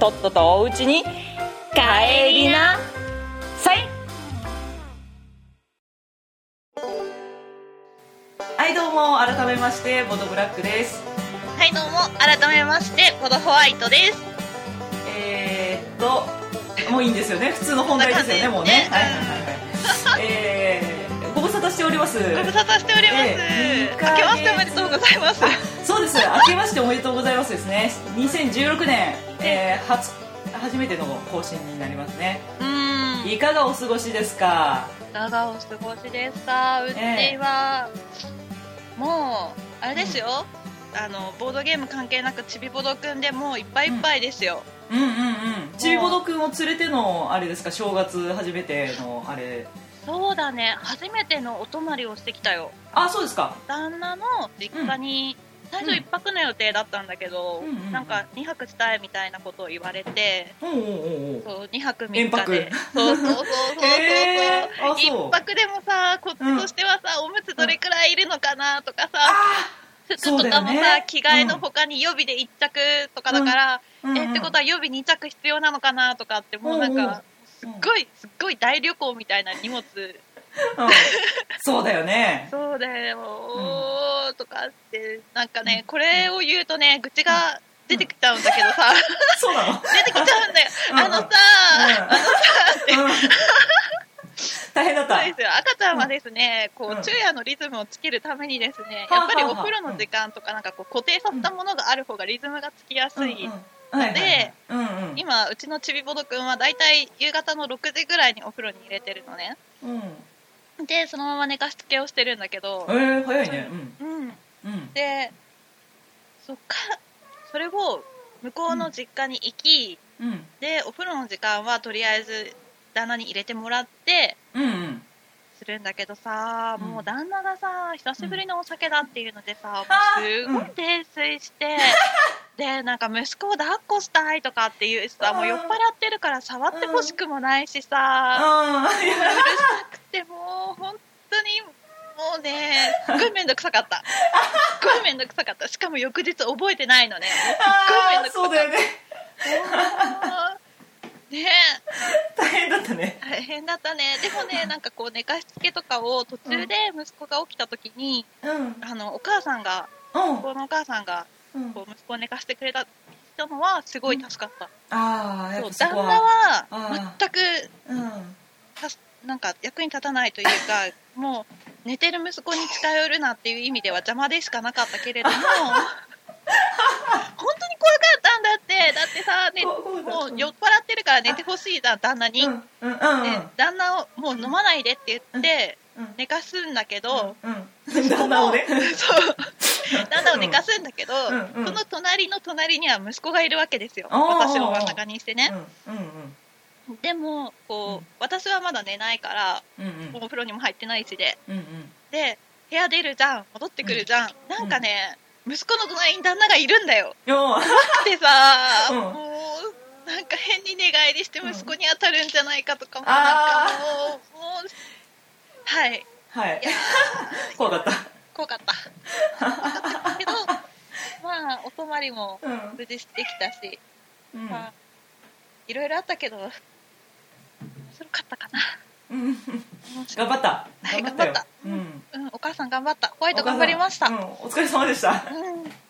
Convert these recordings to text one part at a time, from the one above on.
とっととおうちに帰りな。さい。はいどうも改めましてボドブラックです。はいどうも改めましてボドホワイトです。えー、っともういいんですよね。普通の本題ですよねもうね。はいはいはいはい。えー、ご無沙汰しております。ご無沙汰しております、えー明けましておめでとうございます。そうです。明けましておめでとうございますですね。2016年、えー、初初めての更新になりますね。うーん。いかがお過ごしですか？いかがお過ごしですか？うちは、もうあれですよ、あのボードゲーム関係なくちびボドくんでもういっぱいいっぱいですよ、うんうんうん。ちびぼどくんを連れてのあれですか？正月初めてのあれそうだね。初めてのお泊まりをしてきたよ。あそうですか。旦那の実家に、最初1泊の予定だったんだけど、うん。うんうんなんか2泊したいみたいなことを言われて、おうおうおうおう。そう2泊3延泊。日でそうそうそうそうそう、へーあそう。一泊でもさこっちとしてはさ、おむつどれくらいいるのかなとかさ、あ服とかもさ、ね着替えの他に予備で1着とかだから、うん。うんえってことは予備2着必要なのかなとかってもうなんかすっごいすっごい大旅行みたいな荷物。うん。そうだよね。そうだよ、とかってなんかねこれを言うとね愚痴が出てきちゃうんだけどさ、そうなの？出てきちゃうんだよ、うんうん。あのさ、うんうん。大変だった。そうですよ。赤ちゃんはですね、こうん。う昼夜のリズムをつけるためにですね、はあやっぱりお風呂の時間とかなんかこう固定させたものがある方がリズムがつきやすい、うんうんはいはいはい。うんうん。今うちのちびぼどくんはだいたい夕方の6時ぐらいにお風呂に入れてるのね。うん。でそのまま寝かしつけをしてるんだけど。え、ー、早いね。う。ん、うん。うん。でそっか。らそれを向こうの実家に行き、うん。でお風呂の時間はとりあえず旦那に入れてもらってうんうん。するんだけどさ、うん。もう旦那がさ久しぶりのお酒だっていうのでさ、もうあ。すごい泥酔して、でなんか息子を抱っこしたいとかっていうさもう酔っ払ってるから触ってほしくもないしさ、うるさくてもう本当にもうねすっごい面倒くさかったすっごい面倒くさかったしかも翌日覚えてないのねすっごい面倒くさかったそうだよねね大変だったね大変だったねでもねなん。かこう寝かしつけとかを途中で息子が起きた時に、うん。あのお母さん。がうん。息子のお母さん。がうんこう息子を寝かしてくれたのはすごい助かった、ああやっそう旦那ははあ全くうん。なんか役に立たないというか もう寝てる息子に近寄るなっていう意味では邪魔でしかなかったけれども本当に怖かったんだって。だってさ、ね、もう酔っ払ってるから寝てほしいじゃん旦那に、うんうんうんで旦那をもう飲まないでって言ってうん寝かすんだけど、うん 旦那をね。そう旦那を寝かすんだけど、うん。うん。その隣の隣には息子がいるわけですよ。私を真ん中にしてね、うん。うん。でもこう、うん。私はまだ寝ないからうんうん。お風呂にも入ってないしで。うんうん。で部屋出るじゃん。戻ってくるじゃん、なんかね息子の隣に旦那がいるんだよ。よでさ、うん。もうなんか変に寝返りして息子に当たるんじゃないかとかもあなんかもうもうはい。はい。いや怖か った怖かった。けどまあお泊まりもうん。無事してきたし、うん。まあいろいろあったけど面白かったかな。頑張った。はい頑張ったよ。頑張った。うん。うん、お母さん頑張った。ホワイト頑張りました、うん。お疲れ様でした。うん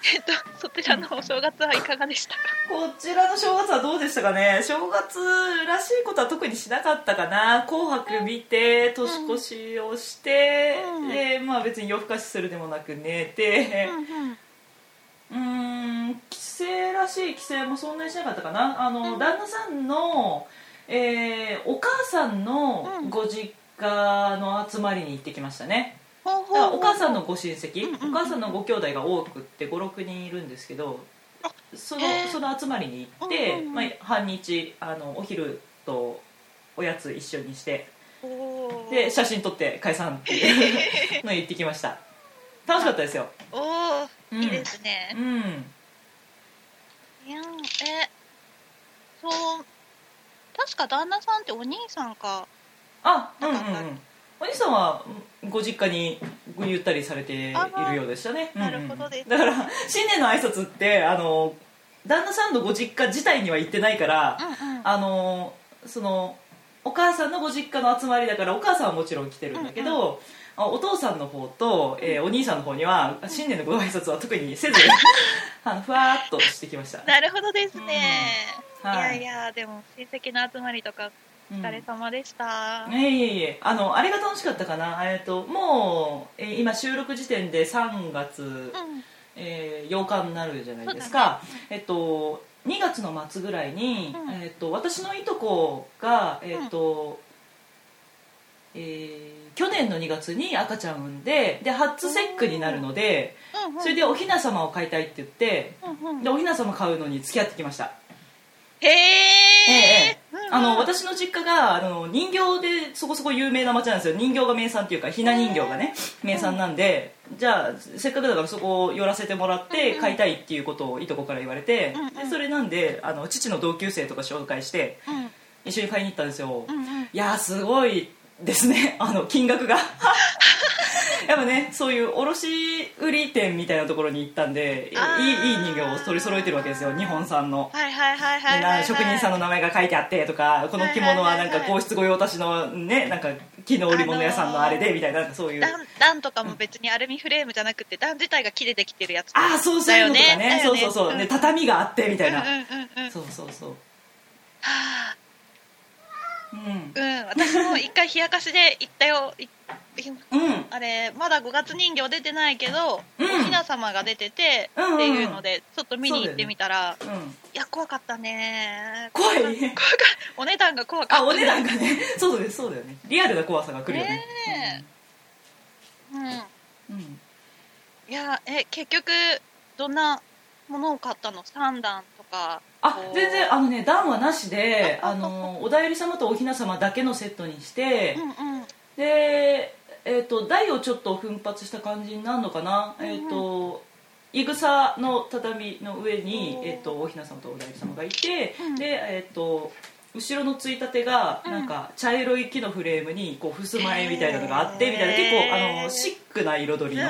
えっとそちらのお正月はいかがでしたか？こちらの正月はどうでしたかね？正月らしいことは特にしなかったかな「紅白」見て年越しをして、うん。でまあ別に夜更かしするでもなく寝てうんうん。うーん帰省らしい帰省もそんなにしなかったかな。あの、うん。旦那さんの、えーお母さんのうん。ご実家の集まりに行ってきましたね、お母さんのご親戚、うんうんうん。お母さんのご兄弟が多くって56人いるんですけどそのその集まりに行って、うんうんうん。まあ、半日あのお昼とおやつ一緒にしてで写真撮って解散っていうのを言ってきました。楽しかったですよ。おー。うん。いいですね。う、ん。いやえそう確か旦那さんってお兄さんか。あうんうんうなかったんお兄さんはご実家にごゆったりされているようでしたね。あなるほどです。うんうんだから新年の挨拶ってあの旦那さんのご実家自体には行ってないから、うんうん。あのそのお母さんのご実家の集まりだからお母さんはもちろん来てるんだけど、あお父さんの方と、えーお兄さんの方には新年のご挨拶は特にせず あのふわーっとしてきました、なるほどですね、うん。はい。いやいやでも親戚の集まりとかおうん疲れ様でした、いえいえいえ。あのあれが楽しかったかな、えー、ともう、えー今収録時点で3月、うん。えー8日になるじゃないですか、えっと2月の末ぐらいに、うん。えっと私のいとこがえっと、えー去年の2月に赤ちゃん産んでで初節句になるのでうん。うんそれでおひな様を飼いたいって言ってうんうん。でおひな様買うのに付き合ってきました。へえあの私の実家があの人形でそこそこ有名な町なんですよ。人形が名産っていうかひな人形がね名産なんでじゃあせっかくだからそこを寄らせてもらって買いたいっていうことをいとこから言われてでそれなんであの父の同級生とか紹介してうん。一緒に買いに行ったんですよ。いやーすごいですね。あの金額が。やっぱねそういう卸売店みたいなところに行ったんでいいいい人形を取り揃えてるわけですよ。日本産の。職人さんの名前が書いてあってとかこの着物はなんか皇室御用達のねなんか木の織物屋さんのあれでみたいななんかそういう。段段とかも別にアルミフレームじゃなくて段自体が木でできてるやつああそうそういうのとかね。そうそうそう、ねで畳があってみたいな、そうそうそう。はあうん。うん。私も一回冷やかしで行ったよ。うん。あれまだ5月人形出てないけど、うん。おひな様が出てて、うんうん。っていうのでちょっと見に行ってみたら、うん。いや怖かったね。怖い。怖かお値段が怖かったあお値段がね。そうですそうだよね。リアルな怖さが来るよね。ねうん。うん。うん。いやえ結局どんなものを買ったの？3段とかあ全然あのね段はなしであ あのおだいり様とおひな様だけのセットにして、うんうん。で、えー、と台をちょっと奮発した感じになるのかな、うんうん。えっ、といぐさの畳の上にえー、とおひな様とおだいり様がいて、うん。でえっ、と後ろのついたてがうん。なんか茶色い木のフレームにこう襖絵みたいなのがあってみたいな結構あのシックな彩りの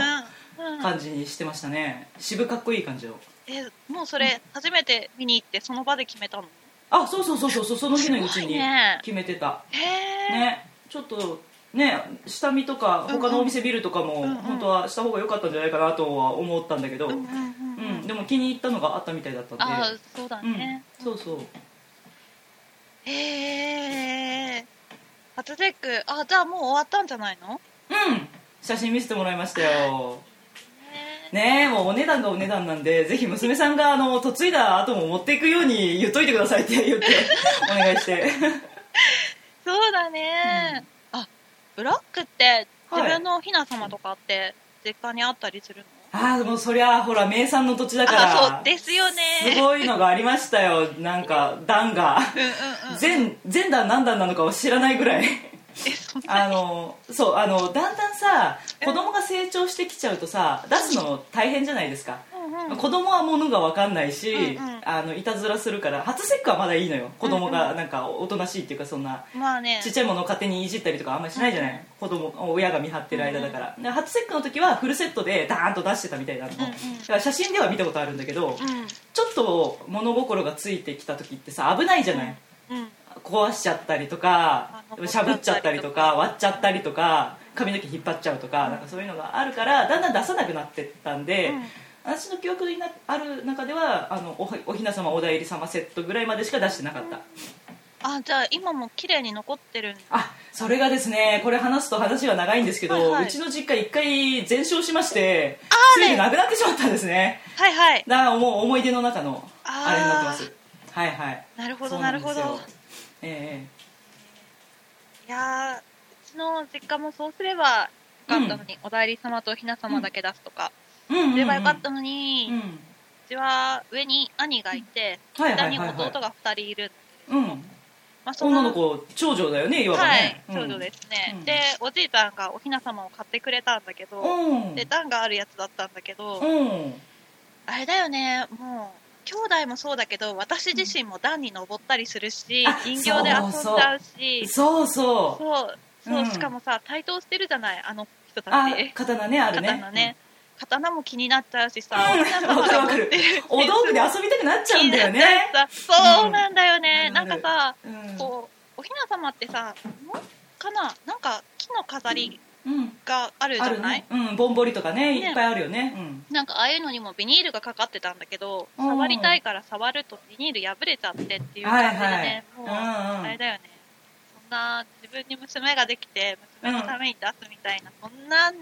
感じにしてましたね。渋かっこいい感じのえもうそれ初めて見に行ってその場で決めたの？あそうそうそうそうそうその日のうちにね。決めてた。へえ、ねちょっとね下見とか他のお店見るとかも本当はした方が良かったんじゃないかなとは思ったんだけど、うんでも気に入ったのがあったみたいだったんで。ああそうだうんね、そうそう。へえ初チェック。あじゃあもう終わったんじゃないの？うん写真見せてもらいましたよ。へねえもうお値段がお値段なんでぜひ娘さんがあの嫁いだ後も持っていくように言っといてくださいって言って お願いして。そうだね、あブラックってはい。自分のおひな様とかって実家にあったりするの、ああもうそりゃほら名産の土地だからあそうですよね。すごいのがありましたよ。なんか段が。うんうんうん。全全段何段なのかを知らないぐらいあのそうあのだんだんさ子供が成長してきちゃうとさ出すの大変じゃないですか、うんうん子供は物が分かんないし、うんうん。あのいたずらするから初節句はまだいいのよ。子供がなんかおとなしいっていうかそんなまあね。ちっちゃいものを勝手にいじったりとかあんまりしないじゃない、子供親が見張ってる間だから、で初節句の時はフルセットでダーンと出してたみたいなの、うんうん。だから写真では見たことあるんだけど、うん。ちょっと物心がついてきた時ってさ危ないじゃない、うん壊しちゃったりとかあしゃぶっちゃったりとか。割っちゃったりとか髪の毛引っ張っちゃうとかなんかそういうのがあるからだんだん出さなくなってったんで、うん。私の記憶になある中ではあのおおひな様おだいり様セットぐらいまでしか出してなかった。あじゃあ今も綺麗に残ってるあそれがですねこれ話すと話が長いんですけど、はいはい。うちの実家一回全焼しましてあついになくなってしまったんですね。はいはい。だからもう思い出の中のあれになってます。はいはい。なるほどなんるほどですよえ。いやーうちの実家もそうすればよかったのに、おだいり様とおひな様だけ出すとか、えうん。うん。うんすればよかったのに、うん。ちは上に兄がいて、はいは下に弟が2人いる。うん。まあ、その女の子長女だよねいわばはいね、長女ですね、うん。でおじいちゃんがおひな様を買ってくれたんだけど、うん。で段があるやつだったんだけど、うん。あれだよねもう兄弟もそうだけど私自身も段に登ったりするし、あ人形で遊んじゃうし。そうそう。そうそう、うん。しかもさ対等してるじゃないあの人たあち刀ねあるね。刀ね、刀も気になっちゃうしさ、うんお道具で遊びたくなっちゃうんだよね。そうなんだよね、うん。なんかさ、うん。こうおひな様ってさん？かな？なんか木の飾りうんがあるじあゃない、るね。うん。ぼんぼりとかねね。いっぱいあるよね。うん。なんかああいうのにもビニールがかかってたんだけど、うん。触りたいから触るとビニール破れちゃってっていう感じでね、もう、はいはいうんうん。あれだよね。そんな自分に娘ができて娘のために出すみたいな、そんな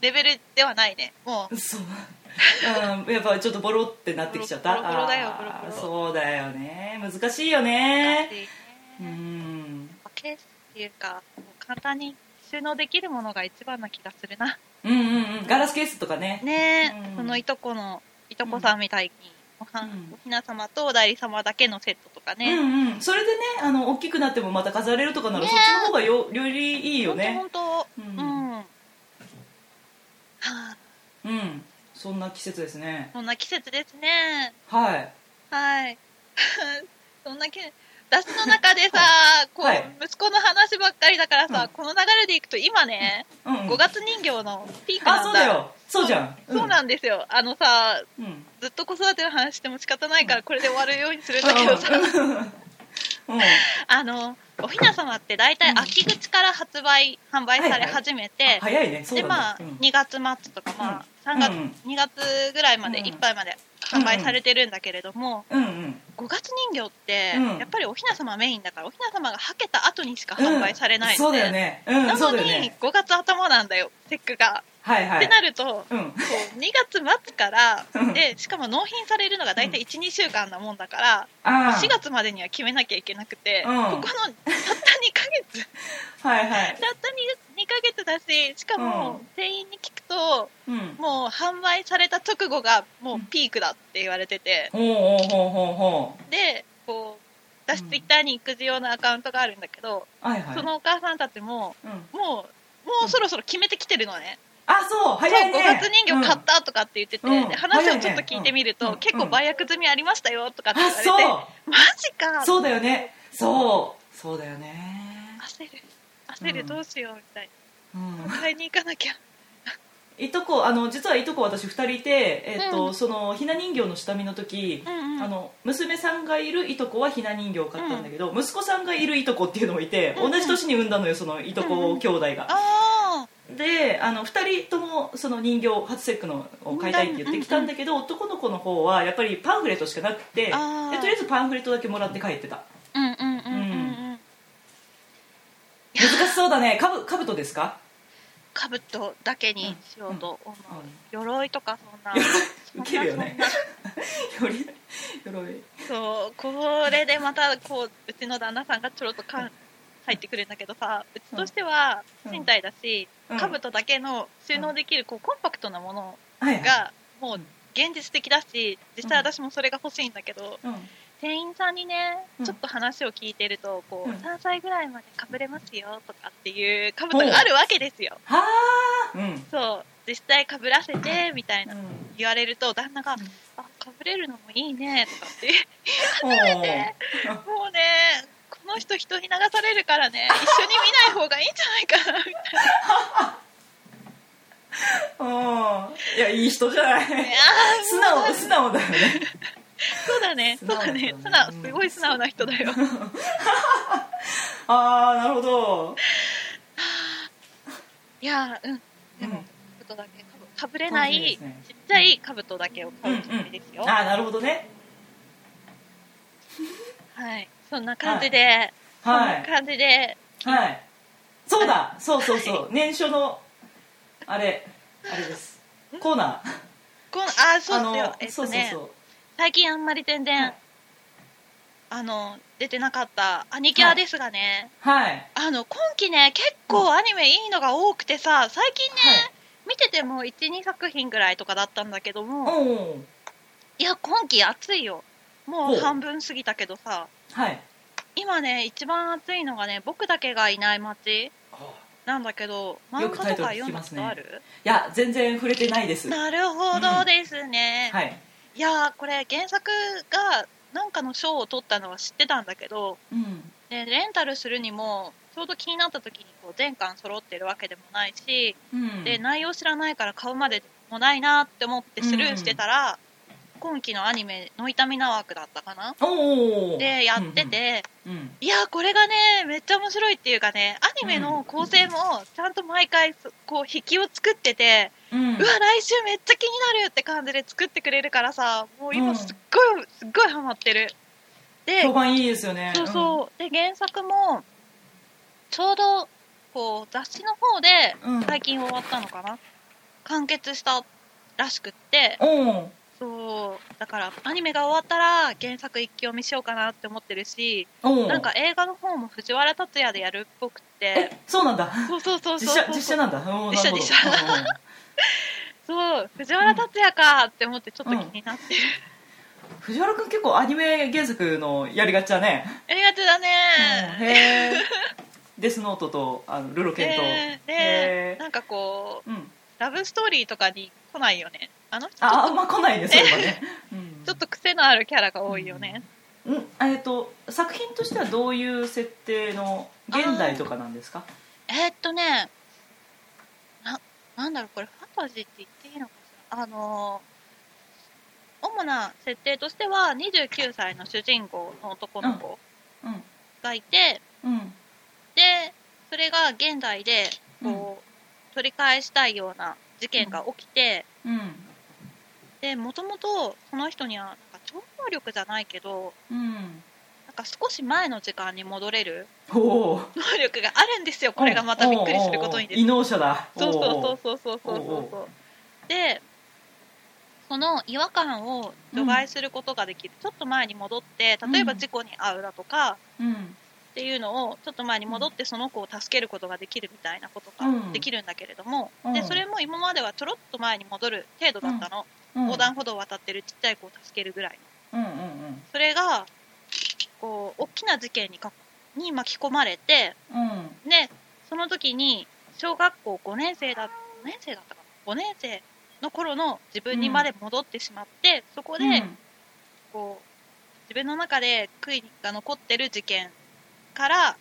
レベルではないね。もう。そううん。やっぱちょっとボロってなってきちゃった。ボロボロだよボロボロ。そうだよね。難しいよ難ねしいね。うん。ケースっていうかもう簡単に収納できるものが一番な気がするな。うんうんうん。ガラスケースとかね。ねえ、うん。そのいとこのいとこさんみたいに、おはうん。おひな様とお代理様だけのセットとかね、うんうん。それでねあの大きくなってもまた飾れるとかならねそっちの方がよよりいいよね。本当ううん。ん、はあ。うん。そんな季節ですね。そんな季節ですね。はい。はい。そんな季私の中でさ、こう、はい。息子の話ばっかりだからさ、うん。この流れでいくと今ね、うんうん。5月人形のピークなんだ。あそうだよ。そうじゃん。そうなんですよ。あのさうん。ずっと子育ての話しても仕方ないからこれで終わるようにするんだけどさ、うん。うん。あのおひな様って大体秋口から発売、販売され始めて、早いね。そうだね。でまあ、うん。2月末とか、まあ3月、うん2月ぐらいまで、うんいっぱいまで販売されてるんだけれども、うんうん。5月人形って、うん。やっぱりおひな様メインだからおひな様がはけた後にしか販売されないので、ね。うんなのにそうだよね。5月頭なんだよ。節句が、はいはい。ってなるとうん。こう2月末からうん。でしかも納品されるのが大体12週間なもんだから、あー。4月までには決めなきゃいけなくて、うん。ここのたった2ヶ月。はいはい。たった 2, 2ヶ月だししかも、うん。店員に聞くとうん。もう販売された直後がもうピークだって言われてて、でこう私うん。ツイッターに育児用のアカウントがあるんだけど、うはいはい。そのお母さんたちもうん。もうもうそろそろ決めてきてるのね、あそう早いね。そう5月人形買ったとかって言ってて、うん。で話をちょっと聞いてみると、早いね結構売約済みありましたよとかってあ言われて、そう。マジか。そうだよね。そう。そうだよね。焦る。焦る、うんどうしようみたいうん。な買いに行かなきゃ。いとこあの実はいとこ私2人いて、えっとうん。そのひな人形の下見の時、うんうん。あの娘さんがいるいとこはひな人形を買ったんだけど、息子さんがいるいとこっていうのもいて、うんうん。同じ年に産んだのよそのいとこ兄弟が、あであの2人ともその人形初節句のを買いたいって言ってきたんだけど、男の子の方はやっぱりパンフレットしかなくてでとりあえずパンフレットだけもらって帰ってた。あうんうんうんうん。うん。難しそうだね。かぶかぶとですか？かぶとだけにしようと思う、うん。鎧とかそんな。ウケるよね。鎧そうこれでまたこううちの旦那さんがちょろっとかん入ってくるんだけどさうちとしてはうん。賃貸だし、うん。かぶとだけの収納できるこうコンパクトなものがもう現実的だし実際私もそれが欲しいんだけど、うん。店員さんにねうん。ちょっと話を聞いてるとこう、うん。3歳ぐらいまでかぶれますよとかっていうかぶとがあるわけですよ。はあ。うん。そう。実際かぶらせてみたいなうん。言われると旦那がうん「あかぶれるのもいいね」とかっておーもうねこの人人に流されるからね。一緒に見ない方がいいんじゃないかなみたい うん。いやいい人じゃない。素直素直だよね。そうだね、そうだね、素直、すごい素直な人だよ。ああなるほど。いやうん、でも、うん。兜だけかぶれない、ね。ちっちゃい兜だけを買うつもりですよ。ああなるほどね。はい、そんな感じで、はい。そんな感じで、はい。そうだ。そうそうそう。年初のあれあれです。コーナー。このあ、そうあのっすよ、えっとね、そうそうそう。最近あんまり全然、はい。あの、出てなかったアニキャラですがね、はい。あの、今期ね、結構アニメいいのが多くてさ、最近ね、はい。見てても1、2作品ぐらいとかだったんだけども、いや今季暑いよ。もう。半分過ぎたけどさはい。今ね一番暑いのがね僕だけがいない街なんだけど漫画とか読んだことある、いや全然触れてないです。なるほどですね、はい。いやーこれ原作がなんかの賞を取ったのは知ってたんだけどうん。でレンタルするにもちょうど気になった時にこう全巻揃ってるわけでもないし、うん。で内容知らないから買うまでもないなって思ってスルーしてたら、今期のアニメ「ノイタミナワーク」だったかな？でやってて、うんうんいやーこれがねめっちゃ面白いっていうかねアニメの構成もちゃんと毎回そこう引きを作ってて、うん。うわ来週めっちゃ気になるって感じで作ってくれるからさもううん。今すっごい、すっごいハマってる。で評判いいですよね。そうそう、で原作もちょうどこう雑誌の方でうん。最近終わったのかな、完結したらしくってそう。だからアニメが終わったら原作一気読みしようかなって思ってるしおなんか映画の方も藤原竜也でやるっぽくって。えそうなんだ。そうそうそうそう。実写実写なんだ。実写実写うんう。んそう。藤原竜也かって思ってちょっと気になってる、藤原君結構アニメ原作のやりがちだね。ありがとうだうん。ねへえ デスノートとあのルロケンと。ででへなんかこうーうん。ラブストーリーとかに来ないよねあの人？ああっんま来ないね それはね。うん。とちょっと癖のあるキャラが多いよね、うん。えっと作品としてはどういう設定の現代とかなんですか？えーっとねななんだろうこれファンタジーって言っていいのかしら？あのー主な設定としては29歳の主人公の男の子うん。がいて、うん。でそれが現代でこう、取り返したいような事件が起きて、うんでもともとその人にはなんか超能力じゃないけどうん。なんか少し前の時間に戻れる能力があるんですよ。これがまたびっくりすることにです。異能者だ。そうそうそうそうそうそうそう。でその違和感を除外することができる、ちょっと前に戻って例えば事故に遭うだとか、うんっていうのをちょっと前に戻ってその子を助けることができるみたいなことがうん。できるんだけれども、うん。でそれも今まではちょろっと前に戻る程度だったの、うん。横断歩道を渡ってるちっちゃい子を助けるぐらいの。うんうんうん。それがこう大きな事件にかに巻き込まれてうん。でその時に小学校5年生だ5年生だったかな？5年生の頃の自分にまで戻ってしまって、そこで、うん。こう自分の中で悔いが残ってる事件から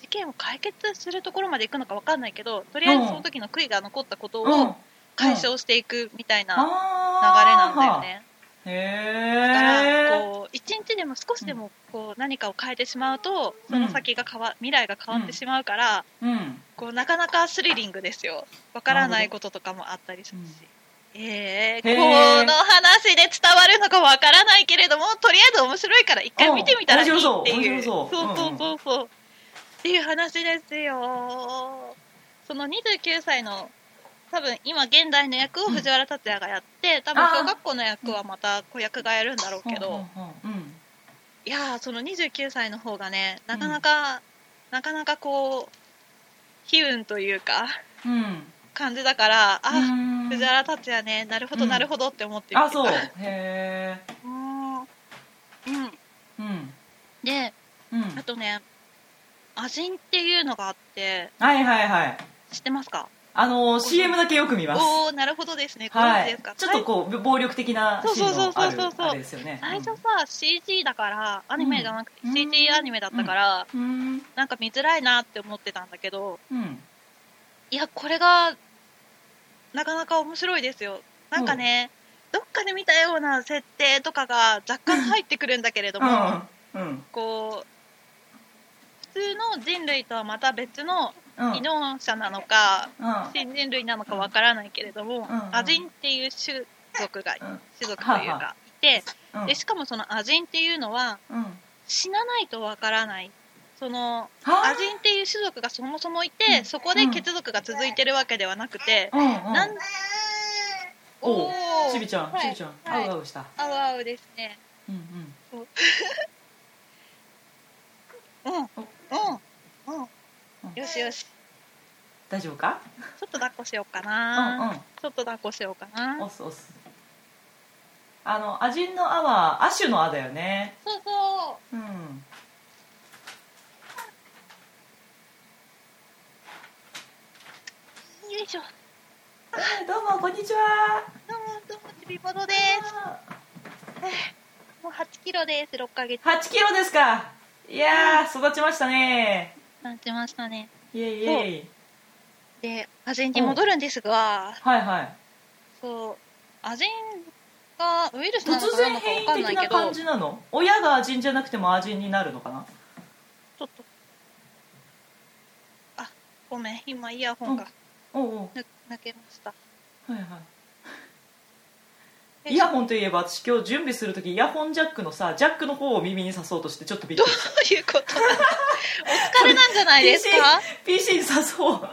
事件を解決するところまで行くのか分かんないけどとりあえずその時の悔いが残ったことうん。を解消していくみたいな流れなんだよね。だからこう一日でも少しでもこう何かを変えてしまうとその先が変わ未来が変わってしまうから、うん。こうなかなかスリリングですよ。わからないこととかもあったりするし、えー、この話で伝わるのかわからないけれどもとりあえず面白いから一回見てみたらいいっていう。そう。そうそうそうっていう話ですよ。その29歳の多分今現代の役を藤原竜也がやって多分小学校の役はまた子役がやるんだろうけど、いやーその29歳の方がねなかなか、なかなかこう悲運というかうん。感じだからあ、うん。藤原竜也ねなるほどうん。なるほどって思って見てた。あそう。へえうん。うん。うん。でうん。あとねアジンっていうのがあってはいはいはい。知ってますか？あの CM だけよく見ます。おおなるほどですね。ごはいちょっとこう暴力的なシーンのあそうそうそうそうそう。るあれですよね。最初さ CG だからアニメじゃなくてうん。CG アニメだったから、うん。なんか見づらいなって思ってたんだけどうん。いやこれがなかなか面白いですよ。なんかね、どっかで見たような設定とかが若干入ってくるんだけれども、うん。うん。こう普通の人類とはまた別のうん異能者なのか、うん。新人類なのかわからないけれども、うん。アジンっていう種族が、うん。種族というはあかいて、うん。でしかもそのアジンっていうのはうん。死なないとわからない。そのはあ？アジンっていう種族がそもそもいて、うん。そこで血族が続いてるわけではなくて、なんおう。ーちびちゃんはい。ちびちゃんはい。あうあうした。あうあうですね。うんうん。う。ん うん。うん。うんよしよし。大丈夫か？ちょっと抱っこしようかうんな、うん。ちょっと抱っこしようかな。押す押す。あのアジンの「あ」は亜種の「あ」だよね。そうそう。ん。うよいしょ。どうもこんにちは。どうもどうもちびぼどです。もう8キロです6ヶ月。8キロですか。いやー育ちましたねなってましたね。イエイイエイ。でアジンに戻るんですがはいはい。そうアジンがウイルスなのかなのか分かんないけど的な感じなの？親がアジンじゃなくてもアジンになるのかな？ちょっと。あごめん。今イヤホンがおうおう。ぬ抜けました。はいはいイヤホンといえば私今日準備する時イヤホンジャックのさジャックの方を耳に刺そうとしてちょっとびっくどりした。ういうこと？お疲れなんじゃないですか？PC, PC に刺そう。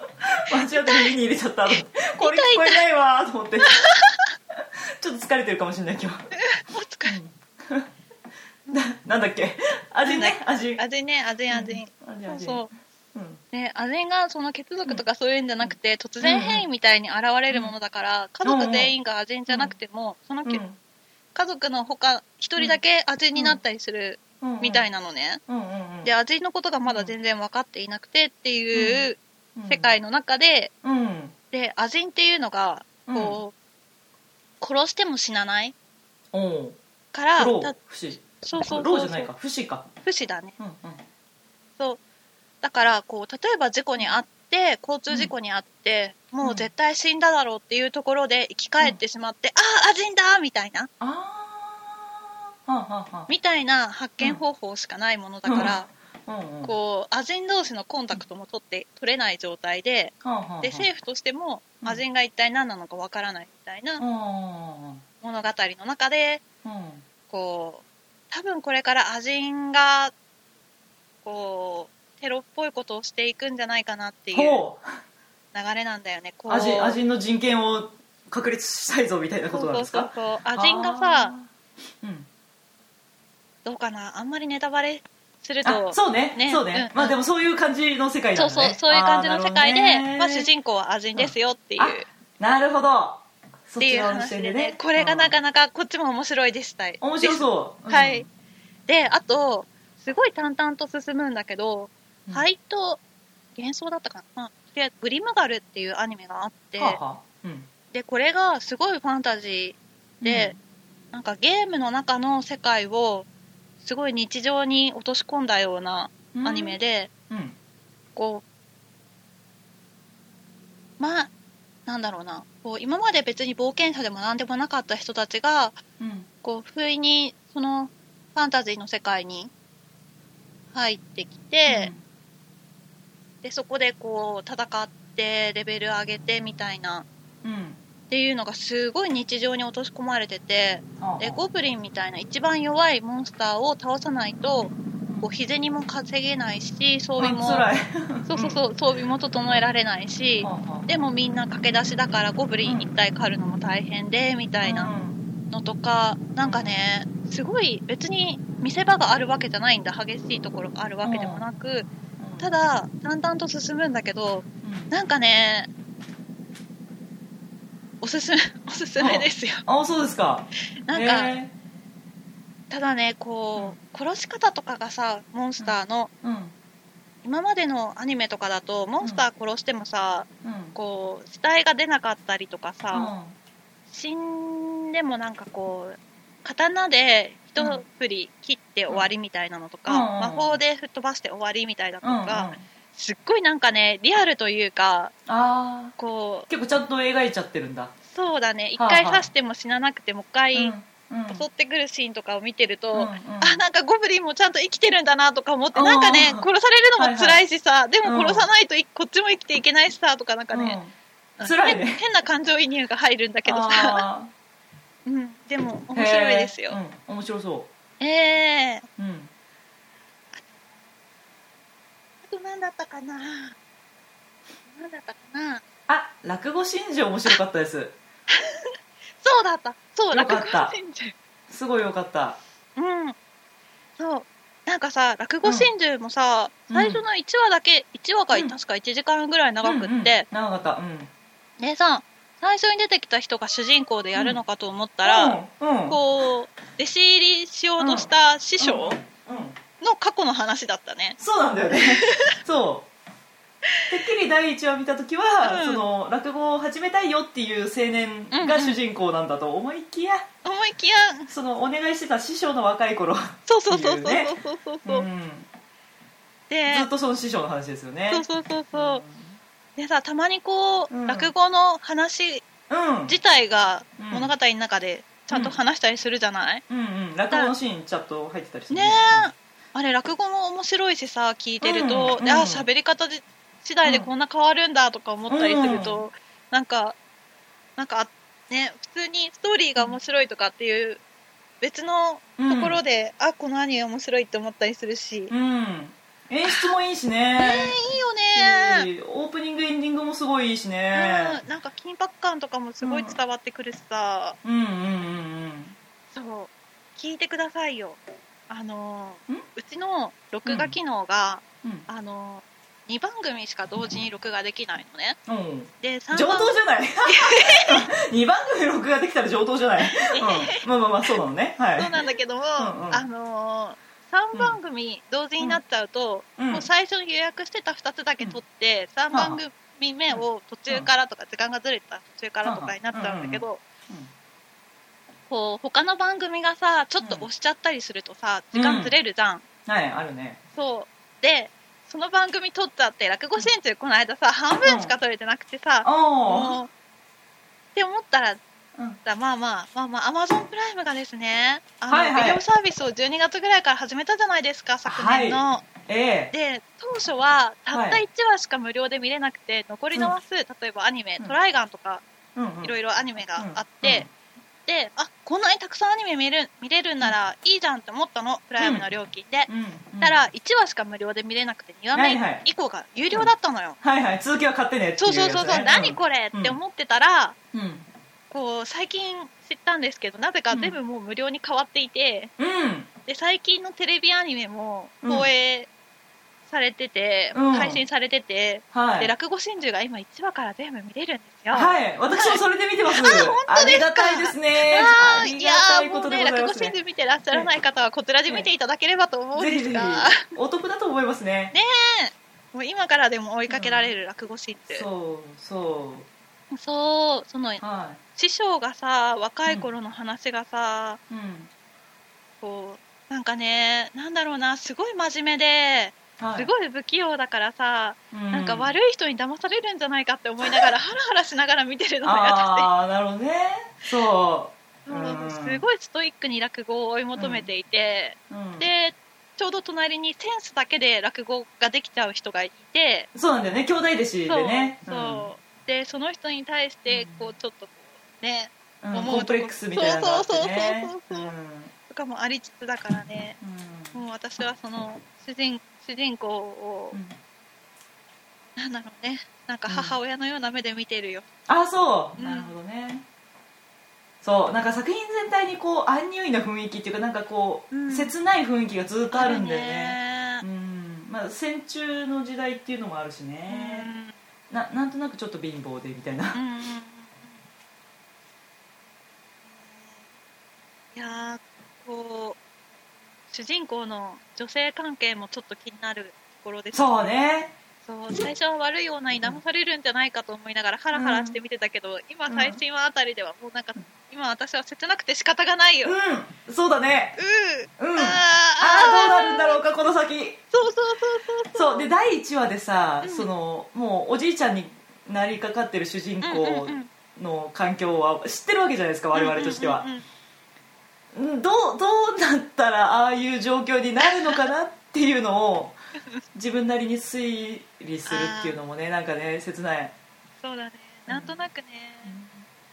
間違って耳に入れちゃった。これ聞こえないわと思って。ちょっと疲れてるかもしれない今日。お疲れ。ななんだっけ？味ね？味アジンね味味。そうそう。うんでアジンがその血族とかそういうんじゃなくて、突然変異みたいに現れるものだから、家族全員がアジンじゃなくても、そのき、家族のほか一人だけアジンになったりするうん。みたいいなのね、うんうんうん。でアジンのことがまだ全然分かっていなくてっていううん世界の中で、うん。でアジンっていうのがこう、殺しても死なないから不死。そうそうそう。老じゃないか。不死か。不死だね。うんうん。そうだからこう例えば事故に遭って交通事故に遭って、もう絶対死んだだろうっていうところで生き返ってしまって、ああアジンだみたいな。ああはあはあはみたいな発見方法しかないものだから、あうんうんこうアジン同士のコンタクトも取って取れない状態ではあはあはあ。で政府としてもうん。アジンが一体何なのかわからないみたいなうんうん物語の中でうんうん。こう多分これからアジンがこうテロっぽいことをしていくんじゃないかなっていう流れなんだよね。こう。味味の人権を確立したいぞみたいなことなんですか？そうそうそうアジンがさうん。どうかな？あんまりネタバレするあとそうね。ね。そうね、うんまあでもそういう感じの世界なだねそうんそう。そういう感じの世界で、ね。まあ、主人公はアジンですよっていう、あなるほど。そっていう話でね。これがなかななかこっちも面白いでしたい。面白そう、うん。はい。であとすごい淡々と進むんだけど、うん。灰と幻想だったかな、まあ、とりあえずグリムガルっていうアニメがあって、はあはあ。うん。でこれがすごいファンタジーで、なんかゲームの中の世界をすごい日常に落とし込んだようなうん。アニメで、うん。こうまあなんだろうな。こう今まで別に冒険者でも何でもなかった人たちがうん。こう不意にそのファンタジーの世界に入ってきて、でそこでこう戦ってレベル上げてみたいな。うん。うんっていうのがすごい日常に落とし込まれててはあ。でゴブリンみたいな一番弱いモンスターを倒さないとこう日銭も稼げないし装備もそうそうそう 装備も整えられないしでもみんな駆け出しだからゴブリン一体狩るのも大変でみたいなうん。のとかなんかねすごい別に見せ場があるわけじゃないんだ激しいところがあるわけでもなくただ淡々と進むんだけどうん。なんかねおすすめ おすすめですよ。あそうですか。なんかへただねこう殺し方とかがさモンスターのーうん。今までのアニメとかだとモンスター殺してもさうん。こう死体が出なかったりとかさうん。死んでもなんかこう刀で一振り切って終わりみたいなのとか、うんうん魔法で吹っ飛ばして終わりみたいなのうんが、うん。すっごいなんかねリアルというかあこうー結構ちゃんと描いちゃってるんだ。そうだね。一回刺しても死ななくてもう一回うんうん。襲ってくるシーンとかを見てると、うんうん。あなんかゴブリンもちゃんと生きてるんだなとか思ってうんなんかねうん殺されるのも辛いしさ、でうん。も殺さないといこっちも生きていけないしさとかなんかね、うん。辛いね。変変な感情移入が入るんだけどさ、あうん、でもー面白いですよ、うん。面白そええううん。あと何だったかな？何だったかな？あ落語真珠面白かったです。そうだった。そう落語真珠。すごいよかった。うん。そう。なんかさ落語真珠もさ、うん。最初の1話だけ1話がうん。確か1時間ぐらい長くって、うんうん。長かった。うん。でさ最初に出てきた人が主人公でやるのかと思ったら、うんうん。こう弟子入りしようとした師匠うんうん。の過去の話だったね、そうなんだよね。そう。てっきり第一話見た時は、うん。その落語を始めたいよっていう青年が主人公なんだと思いきや、思いきやそのお願いしてた師匠の若い頃、そうそうそうそうそうそうそうそう、うんでずっとその師匠の話ですよねそうそうそうそうでさたまにこう、うん。落語の話うん。自体がうん。物語の中でちゃんと話したりするじゃない、うん。うん落語のシーンちゃんと入ってたりする。ねえ。あれ落語も面白いしさ聞いてると、うん。であうん。喋り方じ次第でこんな変わるんだとか思ったりすると、なんかなんかね普通にストーリーが面白いとかっていう別のところで、あこのアニメ面白いって思ったりするし、うん演出もいいしね。ねいいよね。オープニングエンディングもすごいいいしね。うん、なんか緊迫感とかもすごい伝わってくるしさ、うんうんうんそう。聞いてくださいよ。あのん？うちの録画機能が、うん。あの2番組しか同時に録画できないのね。うんう。んで3上番等じゃない？2番組録画できたら上等じゃない、うん、まあまあまあそうなのね。はい。そうなんだけども、んうん。あの3番組同時になっちゃうと、うん。もう最初に予約してた2つだけ撮って、3番組目を途中からとか時間がずれた途中からとかになっちゃうんだけど、うん。こう他の番組がさちょっと押しちゃったりするとさ時間ずれるじゃん、はいあるね。そう。でその番組撮っちゃって落語真鍮この間さ半分しか撮れてなくてさ、うって思ったらうん。だまあまあまあまあアマゾンプライムがですねあの、はいはい。ビデオサービスを12月ぐらいから始めたじゃないですか昨年の、ええ。で当初はたったは1話しか無料で見れなくて、残りの話数、例えばアニメ、うん。トライガンとかうんうん。いろいろアニメがあって、であこんなにたくさんアニメ見る見れるんならいいじゃんって思ったのプライムの料金で、うん。うん。たら1話しか無料で見れなくて2話目はいはい。以降が有料だったのよ、はいはい。続きは買ってねっていそうそうそうそう、何これって思ってたら、うんこう最近知ったんですけどなぜか全部もう無料に変わっていて、うん。で最近のテレビアニメも放映されてて、うん。配信されてて、はい。で落語真珠が今1話から全部見れるんですよ、はい。私もそれで見てます。ありがたいですね。ありがやたいーもうことでございね。落語真珠見てらっしゃらない方はこちらで見ていただければと思うんですが、お得だと思いますね。ねもう今からでも追いかけられる落語真珠、そうそそうそのうは師匠がさ若い頃の話がさ、いうん。こうなんかねなんだろうなすごい真面目ではい。すごい不器用だからさ、うん。なんか悪い人に騙されるんじゃないかって思いながらハラハラしながら見てるのが嫌だああなるほどね。そう。うん。すごいストイックに落語を追い求めていて、うん。でちょうど隣にセンスだけで落語ができちゃう人がいてそうなんだよね兄弟弟子でねそうそうでその人に対してこうちょっとねうんコンプレックスみたいなのがそうそうそうそうそうう。ん。とかもありつつだからね。うん。もう私はその主人主人公を、うん。なんだろうね。なんか母親のような目で見てるよ、あそう、うん。なるほどね。そう。なんか作品全体にこうアンニュイな雰囲気っていうかなんかこう、うん。切ない雰囲気がずっとあるんだよね。ね。うん。まあ戦中の時代っていうのもあるしね、ななんとなくちょっと貧乏でみたいな、うんうんうんうんいやーこう主人公の女性関係もちょっと気になるところですそうね。そう最初は悪い女に騙されるんじゃないかと思いながらハラハラして見てたけど、今最新話あたりではもうなんか、今私は切なくて仕方がないよ、ううん。そうだね。ううん。ああどうなるんだろうかこの先。そうそうそうそうそう。で第1話でさ、うん。そのもうおじいちゃんになりかかってる主人公うんうんうんの環境は知ってるわけじゃないですか我々としては。うんうんうんうんどうどうなったらああいう状況になるのかなっていうのを自分なりに推理するっていうのもねなんかね切ない。そうだね。なんとなくね、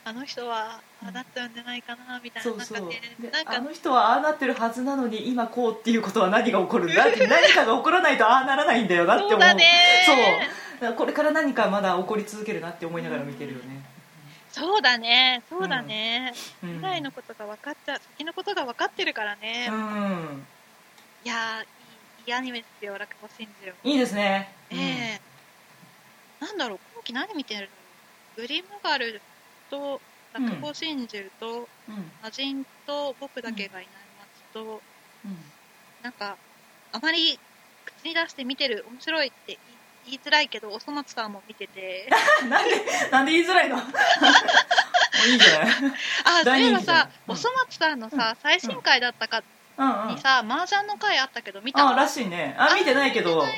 あの人はああなっちゃうんじゃないかなみたいなそうそう。なんかねあの人はああなってるはずなのに今こうっていうことは何が起こるんだ？っ て何かが起こらないとああならないんだよなって思う。そうだね。そう。だからこれから何かまだ起こり続けるなって思いながら見てるよね、そうだね。そうだね、うん。未来のことが分かっちゃう。先のことが分かってるからね、うん。いやーいいアニメですよ落語真珠。いいですね、ええ。なんだろう今期何見てるの？グリムガルとうん落語真珠とうん。魔人と僕だけがいない街と、うん。なんかあまり口に出して見てる面白いって言い言いづらいけどおそ松さんも見てて。なんでなんで言いづらいの？いいじゃない？あそういえばさ、うん。おそ松さんのさ、最新回だったかうんうん。にさ、麻雀の回あったけど見た？あらしいね。あ見てないけど。うん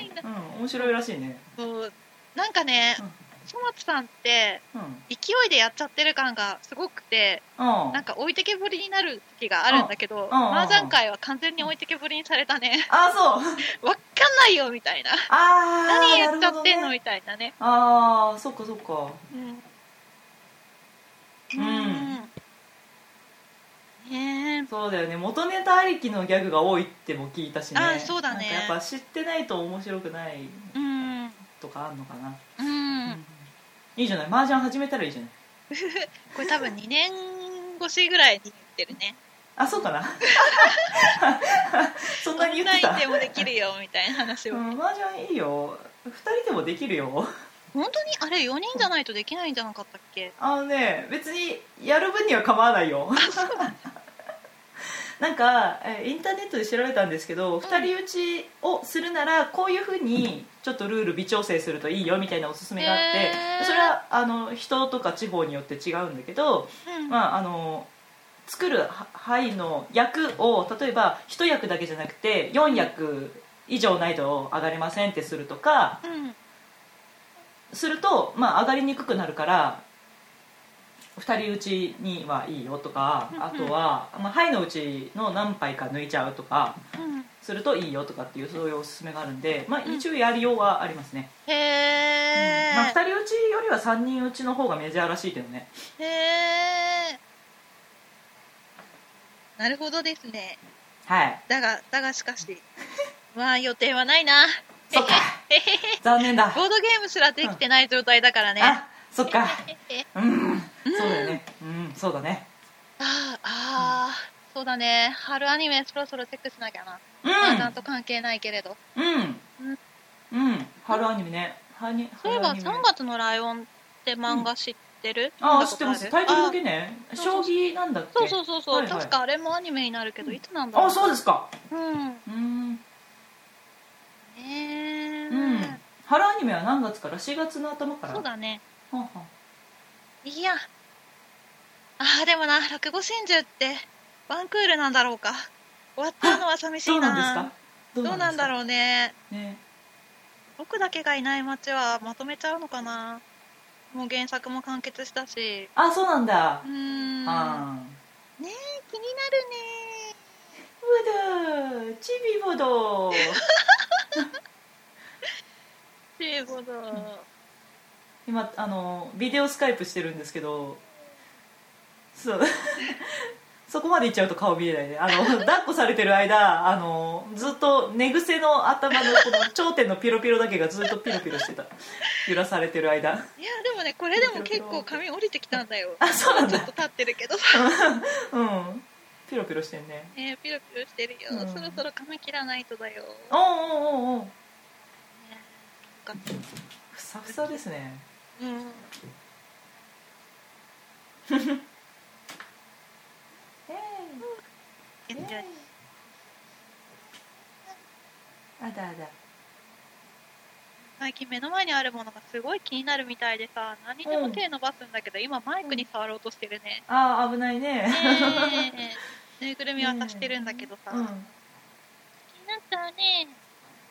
面白いらしいね。そう。なんかね、うん松さんってうん。勢いでやっちゃってる感がすごくてうん。なんか置いてけぼりになる時があるんだけど、うん。うん。麻雀界は完全に置いてけぼりにされたね。あそう。わっかんないよみたいな。あー何やっちゃってんのねみたいな。ね。ああそっかそっか。うん。うん。ねえ。そうだよね。元ネタありきのギャグが多いっても聞いたしね。あそうだね。なんかやっぱ知ってないと面白くないうん。とかあんのかな、うん、うんいいじゃない。麻雀始めたらいいじゃない。これ多分2年越しぐらいに言ってるね。あそうかな。そんオなにン言ってた。ラインでもできるよみたいな話を、うん、麻雀いいよ。2人でもできるよ。本当に？あれ4人じゃないとできないんじゃなかったっけ？あのね別にやる分には構わないよ。なんかえインターネットで調べたんですけど、二人打ちをするならこういうふうにちょっとルール微調整するといいよみたいなおすすめがあって、へー。それはあの人とか地方によって違うんだけど、うん。まあ、あの作るは牌の役を例えば1役だけじゃなくて4役以上ないと上がれませんってするとかうん。すると、まあ、上がりにくくなるから2人打ちにはいいよとかうんうん。あとは、まあ、牌のうちの何牌か抜いちゃうとかうん。するといいよとかっていうそういうおすすめがあるんで、まあ、うん。一応やりようはありますね、へえ、まあ、2人打ちよりは3人打ちの方がメジャーらしいけどね。へえなるほどですね。はい。だがだがしかしまあ予定はないな。そっか。残念だ。ボードゲームすらできてない状態だからね、あそっか。うんそうだよね。うんそうだね。あーあー、そうだね。春アニメそろそろチェックしなきゃな、うまあちゃんと関係ないけれど。うん。うん。春アニメね。はにそういえば春アニメ。3月のライオンって漫画知ってる、ああ見たことる？知ってます。タイトルだけね。あ将棋なんだっけ？そうそうそうそう、はいはい。確かあれもアニメになるけどいつなんだろう？あそうですか。うん。うん。ねえ、うん。春アニメは何月から？4月の頭から？そうだね。はんはんいやあーでもな落語真珠ってワンクールなんだろうか。終わったのは寂しそいうななんですか？どうなんだうろうねね。僕だけがいない街はまとめちゃうのかな。もう原作も完結したし。あそうなんだ。うーん。あねえ気になるね。ーブドチビボドっていうこと今あのビデオスカイプしてるんですけどそう。そこまで行っちゃうと顔見えないね。あの 抱っこされてる間あのずっと寝癖の頭のこの頂点のピロピロだけがずっとピロピロしてた。揺らされてる間。いやでもねこれでも結構髪降りてきたんだよ。あそうなんだ。ちょっと立ってるけど。さ うん。ピロピロしてんね。ねピロピロしてるよ、うん。そろそろ髪切らないとだよ、ね、おうおうおう。おふさふさですね。うんあだあだ最近目の前にあるものがすごい気になるみたいでさ何にでも手伸ばすんだけど、今マイクに触ろうとしてるね、あー危ないね。ぬいぐるみ渡してるんだけどさ、うん。気になったわね。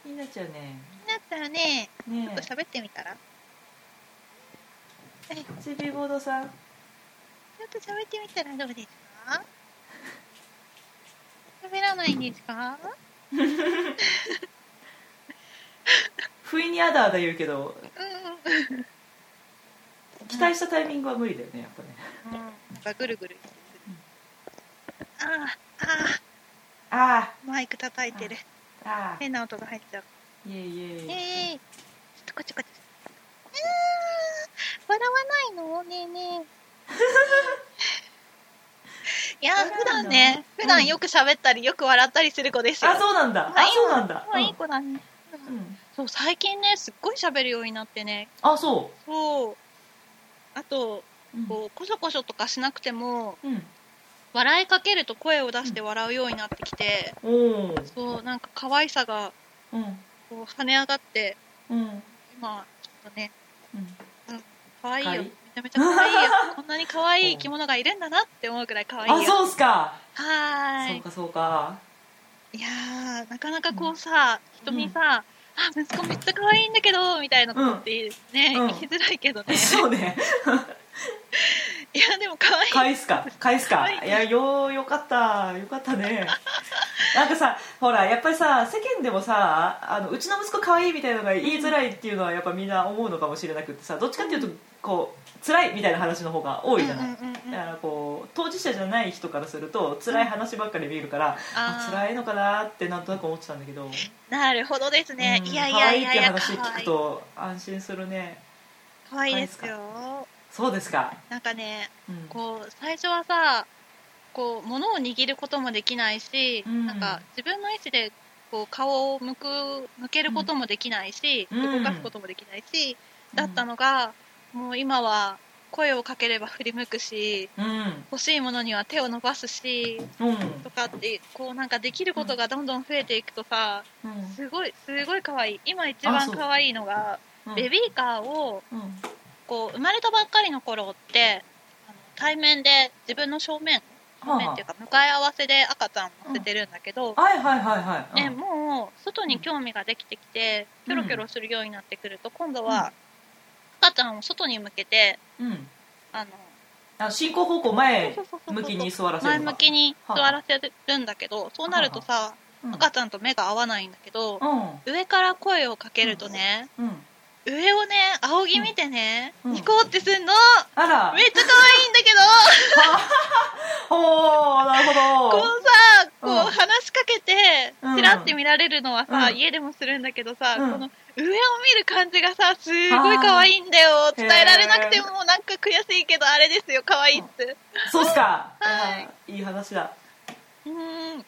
気になっちゃうね。気になったわね。ちょっねと喋ってみたら？えちょえちびボードさん。っと喋ってみたらどうですか？喋らないんですか？不意にあだあだ言うけどうん。期待したタイミングは無理だよねやっぱね。うん。なんかぐるぐるあああああマイク叩いてる。あああ変な音が入っちゃう。イエイイエイええちょっとこっちこっち。笑わないの？ねえねえ いやー普段ね普段よく喋ったりよく笑ったりする子ですよ。あそうなんだ。まああそうなんだ。まあいい子だね、そう最近ねすっごい喋るようになってね。あそそう。あとうん。こうコソコソとかしなくてもうん。笑いかけると声を出して笑うようになってきて、そうなんか可愛さがうん。こう跳ね上がってうん。今ちょっとねうん。可愛いよめちゃめちゃ可愛いよ こんなに可愛い生き物がいるんだなって思うくらい可愛いよ。あそうっすか。はーい。そうかそうか。いやーなかなかこうさ、人にさ、あ息子めっちゃ可愛いんだけどみたいなことってね、うん。言いづらいけどね。そうね。いやでも可愛い。返すか返すか。はい。いやよよかった。よかったね。なんかさほらやっぱりさ世間でもさあのうちの息子可愛いみたいなのが言いづらいっていうのはやっぱみんな思うのかもしれなくってさどっちかっていうとこう辛いみたいな話の方が多いじゃない、うんうんうんうん。だからこう当事者じゃない人からすると辛い話ばっかり見えるから、ああー。辛いのかなってなんとなく思ってたんだけど、なるほどですね、うん。いやいやいやいや話聞可愛いくと安心するね。可愛いですよ。そうですか、なんかねうん。こう最初はさこう物を握ることもできないし、うん。なんか自分の意思でこう顔を向く向けることもできないし、うん。動かすこともできないし、だったのがもう今は声をかければ振り向くしうん。欲しいものには手を伸ばすしうん。とかってこうなんかできることがどんどん増えていくとさうん。すごいすごい可愛い。今一番可愛いのがうん。ベビーカーをうん。こう生まれたばっかりの頃って対面で自分の正面正面っていうか向かい合わせで赤ちゃんを乗せてるんだけど、はいはいはいはい、もう外に興味ができてきてキョロキョロするようになってくると今度うん。は赤ちゃんを外に向けてうんあのあ進行方向前向きに座らせる前向きに座らせるんだけどそうなるとさうん赤ちゃんと目が合わないんだけど上から声をかけるとねうんうん上をね仰ぎ見てねうん。ニコってすんの。あら。めっちゃ可愛いんだけど。おーなるほど。こうさ、こううん。話しかけてうん、ちらって見られるのはさ、うん。家でもするんだけどさ、うん。この上を見る感じがさ、すごい可愛いんだよ。ー伝えられなくてもなんか悔しいけど、あれですよ、可愛いって。そうっすか。はい。いい話だ。うーん。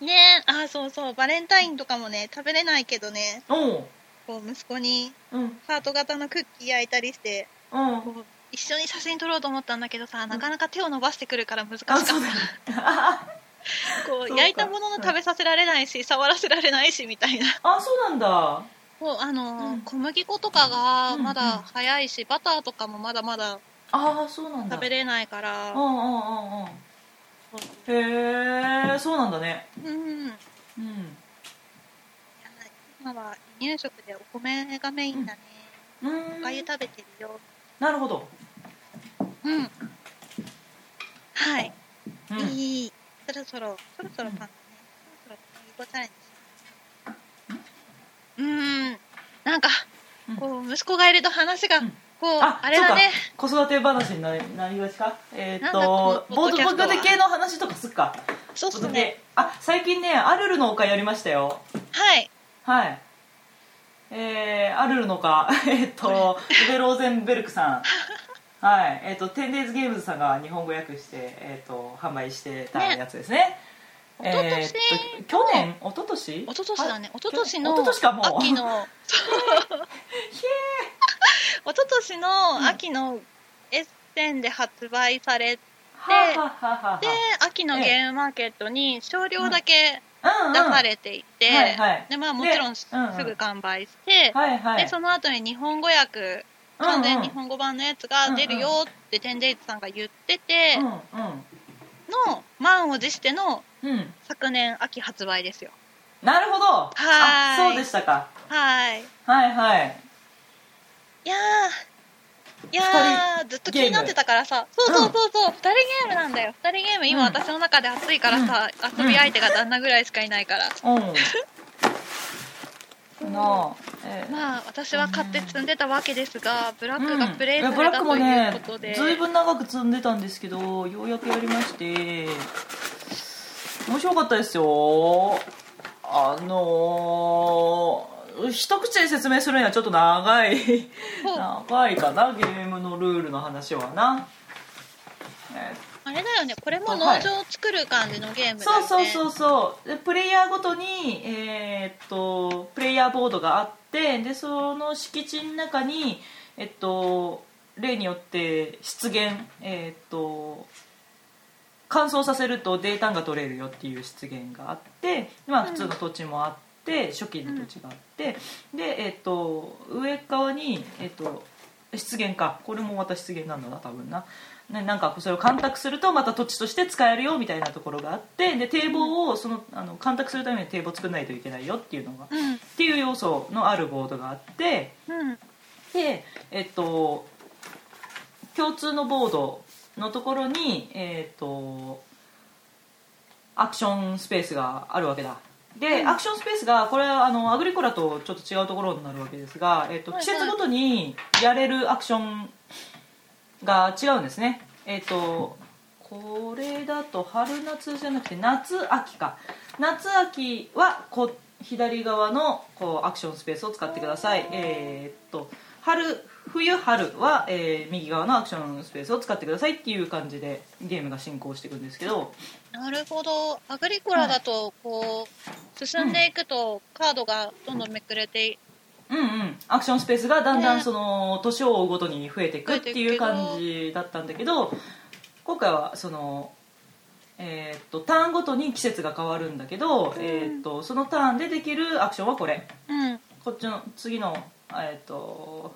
ねえ、あ、そうそう、バレンタインとかもね、食べれないけどね、おうこう息子にうん。ハート型のクッキー焼いたりして、うん。こう一緒に写真撮ろうと思ったんだけどさ、なかなか手を伸ばしてくるから難しかった。こそう 焼いたものの食べさせられないし、触らせられないしみたいな。あそうなんだ。もうあのーうん。小麦粉とかがうんまだ早いし、バターとかもまだまだああそうなんだ。食べれないから、うんうんうんうん。へえそうなんだね。うん、うん今は離乳食でお米がメインだね、うん。おかゆ食べてるよ。なるほど。うん。はい、うん。いいそろそろそろそろパンだね、そろそろチャレンジうん。なんかうん。こう息子がいると話がうん。こう、ああれだね。子育て話になりなりがちか？えーっとボードボード系の話とかすっか？そうっすね。あ最近ねアルルの丘やりましたよ。はい。はいえー、アルルの丘 えっとウベローゼンベルクさん。はいえっ、と 10days ゲームズさんが日本語訳して、えっと販売してたやつですね。一昨年えーっと去年一昨年一昨年だね。あ一昨年の一昨秋の。一昨年の秋のエッセンで発売されて、はあはあはあはあ。で秋のゲームマーケットに少量だけ出されていて、はいはい。でまあ、もちろんすぐ完売して、はいはい。でその後に日本語訳完全日本語版のやつが出るよってテンデイズさんが言っててうんの満を持しての昨年秋発売ですよ。なるほど。はい。そうでしたか。はい。はいはい。いやーいやーずっと気になってたからさ。そうそうそうそう、2人ゲームなんだよ。2人ゲーム今うん。私の中で熱いからさ、遊び相手が旦那ぐらいしかいないから、うん。なあえーまあ私は買って積んでたわけですがブラックうんがプレイされたということで、ずいぶん長く積んでたんですけどようやくやりまして面白かったですよ。あのー一口で説明するにはちょっと長い。長いかなゲームのルールの話はな、えあれだよねこれも農場を作る感じのゲームだよね、そうそうそうそう。でプレイヤーごとに、えーっとプレイヤーボードがあってでその敷地の中に、えっと、例によって出現えっ、と乾燥させるとデータが取れるよっていう出現があって、まあ、普通の土地もあって、初期の土地があって、で、えっと上側に、えっと出現か。これもまた出現なんだな多分な。ね、なんかそれを干拓するとまた土地として使えるよみたいなところがあってで堤防をそのあの干拓するために堤防作らないといけないよっていうのがうん。っていう要素のあるボードがあってうん。でえっと共通のボードのところにえっとアクションスペースがあるわけだで、アクションスペースがこれはあのアグリコラとちょっと違うところになるわけですが、えっと、はい季節ごとにやれるアクションが違うんですね。えっとこれだと春夏じゃなくて夏秋か。夏秋はこう左側のこうアクションスペースを使ってください。えー。っと春冬春は、えー右側のアクションスペースを使ってくださいっていう感じでゲームが進行していくんですけどなるほど。アグリコラだとこう進んでいくとカードがどんどんめくれてうんうん。アクションスペースがだんだんね。その年を追うごとに増えていくっていう感じだったんだけど今回はそのえーっとターンごとに季節が変わるんだけど、えーっとそのターンでできるアクションはこれ。うん。こっちの次の、えーっと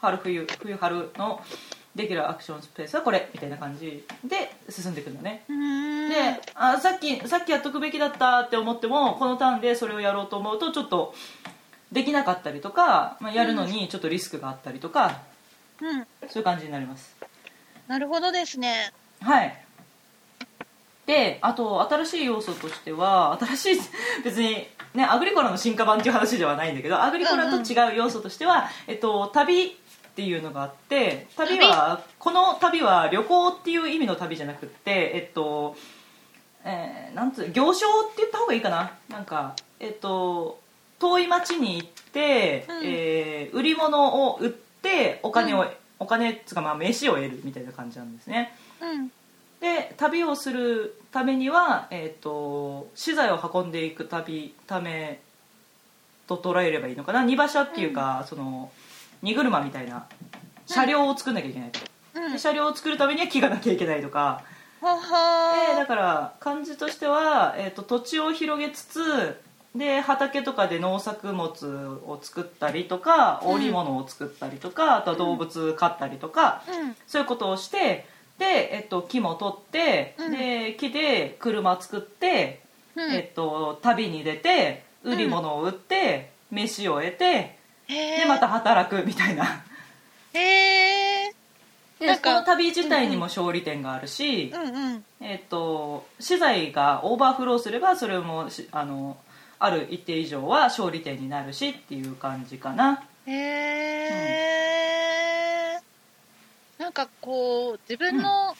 春冬冬春のできるアクションスペースはこれみたいな感じで進んでいくんだね。うーん。であさっきさっきやっとくべきだったって思ってもこのターンでそれをやろうと思うとちょっとできなかったりとか、まあ、やるのにちょっとリスクがあったりとか、うん。そういう感じになります。なるほどですね。はい。であと新しい要素としては新しい別にねアグリコラの進化版っていう話ではないんだけどアグリコラと違う要素としては、えっと、旅っていうのがあって旅はこの旅は旅行っていう意味の旅じゃなくってえっとえーなんつう行商って言った方がいいかな？なんかえっと遠い町に行って、うん。えー売り物を売ってお金を、うん。お金っつうかまあ飯を得るみたいな感じなんですね。うん。で旅をするためには、えー、と資材を運んでいく旅ためと捉えればいいのかな？荷馬車っていうか、その荷車みたいな車両を作んなきゃいけないと、うん。で車両を作るためには木がなきゃいけないとか、はでだはから感じとしては、えー、と土地を広げつつで畑とかで農作物を作ったりとかうん。織物を作ったりとか、あとは動物飼ったりとか、うん。そういうことをしてで、えっと、木も取って、うん。で木で車作って、うん。えっと、旅に出て売り物を売って、飯を得てへでまた働くみたいな。へえでなんかこの旅自体にも勝利点があるし、うんうん。えっと、資材がオーバーフローすればそれもしあのある一定以上は勝利点になるしっていう感じかな。へえ、なんかこう自分の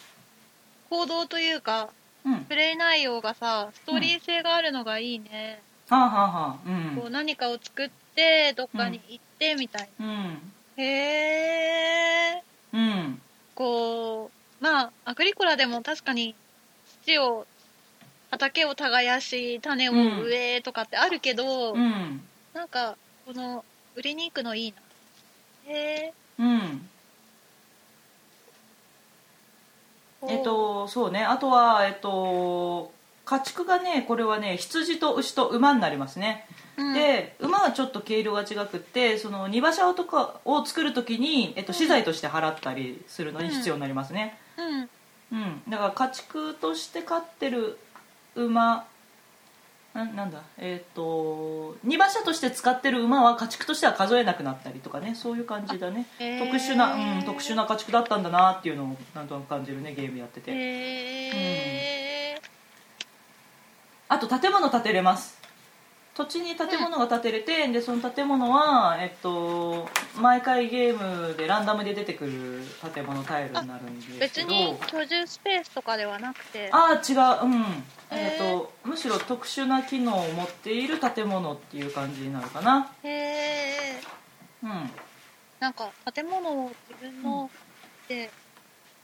行動というか、うん。プレイ内容がさストーリー性があるのがいいね、はあはあはあ。うん。こう何かを作ってどっかに行ってみたいうん。な、へえうん。こうまあアグリコラでも確かに土を畑を耕し種を植えとかってあるけど、うん。なんかこの売りに行くのいいな。へえうん。えっとそうね。あとはえっと家畜がねこれはね羊と牛と馬になりますね、うん。で馬はちょっと毛色が違くってその荷馬車とかを作る時に、えっと、資材として払ったりするのに必要になりますね。うん。うん、だから家畜として飼ってる馬ななんだえっ、と荷馬車として使ってる馬は家畜としては数えなくなったりとかねそういう感じだね。へー。特殊な、うん、特殊な家畜だったんだなっていうのをなんとなく感じるねゲームやってて。へえ、あと建物建てれます。土地に建物が建てれて、でその建物は、えっと、毎回ゲームでランダムで出てくる建物タイルになるんです別けど。に居住スペースとかではなくて。ああ違ううん。えへー。っ、とむしろ特殊な機能を持っている建物っていう感じになるかな。へえうん。なんか建物を自分ので、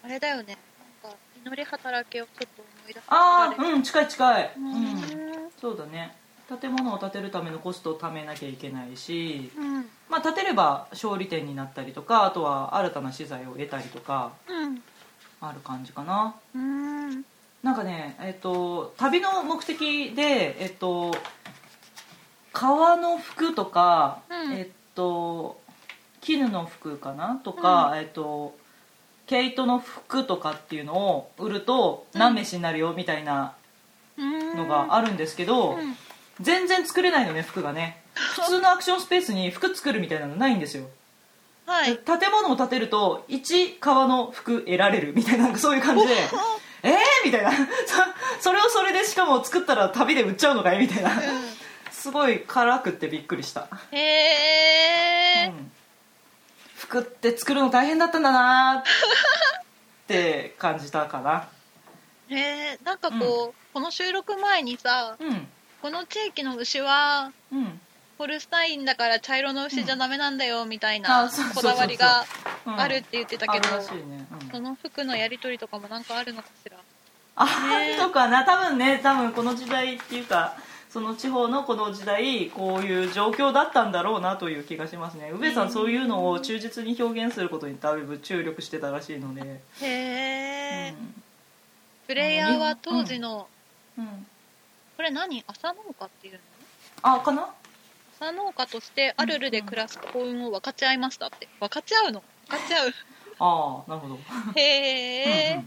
あれだよね。なんか祈り働きをちょっと思いああうん近い近い。うん。うんそうだね。建物を建てるためのコストを貯めなきゃいけないしうん。まあ、立てれば勝利点になったりとかあとは新たな資材を得たりとかうん。ある感じかな。うーん。なんかねえっと旅の目的でえっと革の服とか、うん。えっと絹の服かなとか、えっと毛糸の服とかっていうのを売ると何飯になるよみたいなのがあるんですけど、うん。全然作れないのね服がね。普通のアクションスペースに服作るみたいなのないんですよ。はい。建物を建てると1革の服得られるみたいななんかそういう感じで。えーみたいな。そそれをそれでしかも作ったら旅で売っちゃうのかいみたいな。すごい辛くってびっくりした、へえうん服って作るの大変だったんだな って感じたかな。へえなんかこう、この収録前にさうん。この地域の牛はうん。ホルスタインだから茶色の牛じゃダメなんだよみたいあなこだわりがうん。あるって言ってたけど、その服のやり取りとかもなんかあるのかしら？あね。るのかな。多分ね多分この時代っていうかその地方のこの時代こういう状況だったんだろうなという気がしますね。宇部さんそういうのを忠実に表現することにだいぶ注力してたらしいので、へえ、うん。プレイヤーは当時の、うん、これ何？朝農家っていうの？あかな？朝農家としてアルルで暮らす幸運を分かち合いましたって。分かち合うの？分かち合う。ああなるほど。へえ、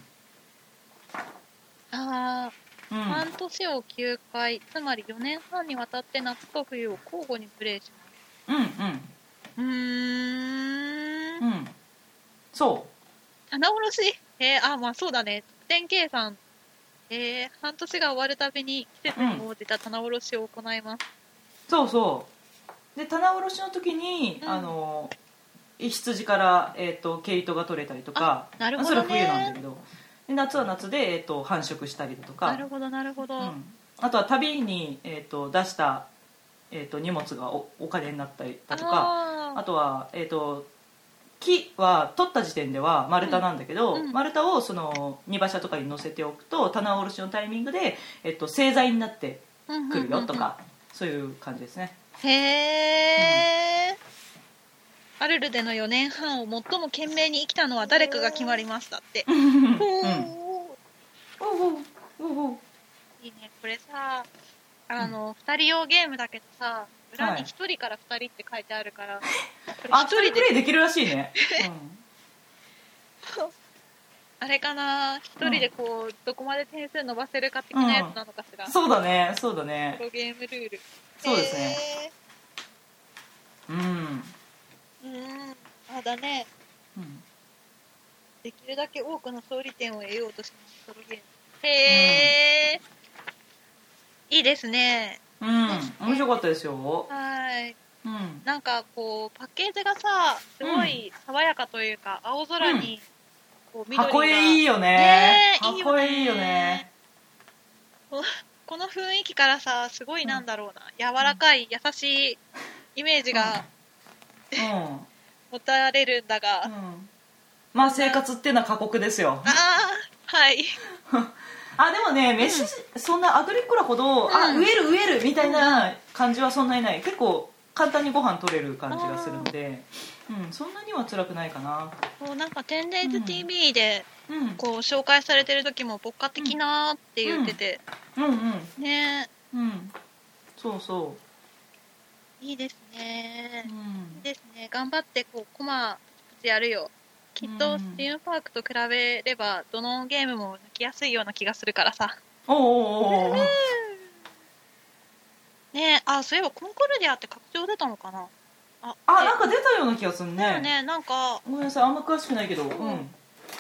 ああ、うんうん。半年を9回つまり4年半にわたって夏と冬を交互にプレイしうんうん。ますうーん。うん。そ棚卸し？えー、あまあそうだね。点計算えー、半年が終わるたびに季節に応じた棚卸しを行います、うそうそう。で棚卸しの時に、うん。あの羊から、えー、と毛糸が取れたりとか。なるほどね。それは冬なんだけどで夏は夏で、えー、と繁殖したりだとか。なるほどなるほど、うん、あとは旅に、えー、と出した、えー、と荷物がおお金になったりだとか。ああとは、えー、と木は取った時点では丸太なんだけど、うんうん。丸太をその荷馬車とかに乗せておくと棚卸しのタイミングで、えー、と製材になってーくるよとか、そういう感じですね。へえ、アルルでの4年半を最も懸命に生きたのは誰かが決まりましたって、いいね。これさあの、2人用ゲームだけどさ裏に1人から2人って書いてあるから、あ1人で一人プレイできるらしいね、あれかな？1人でこう、どこまで点数伸ばせるか的なやつなのかしら、うん、そうだね。そうだプねロゲームルール。そうですね。うん、へーうん。あだねうん。できるだけ多くの勝利点を得ようとしますプロゲーム。へえ、いいですね。うん、面白かったですよ、はい。うん、なんかこうパッケージがさすごい爽やかというか、青空にこう緑が。箱絵いいよね。ねえいいよね。箱絵いいよね。こ この雰囲気からさすごいなんだろうな、柔らかい優しいイメージがうん持たれるんだが、あうん。まあ生活っていうのは過酷ですよ。あはい。あでもね飯、そんなアグリコラほど、あうん。植える植えるみたいな感じはそんなにない。結構簡単にご飯取れる感じがするので、うん、そんなには辛くないかな。こうなんか「テンデイズ TV」でうん。こう紹介されてる時も牧歌的なって言ってて、うん。うんね。うん。そうそいいですね。う、う、ん。いいですね。頑張ってこうコマやるよ。きっとうんスティームパークと比べればどのゲームも抜きやすいような気がするからさ。おうおうおうねえ。あそういえばコンコルディアって拡張出たのかな。ああえ。なんか出たような気がするね。だよね。なんか。ごめんなさい。あんま詳しくないけど、うん。ん。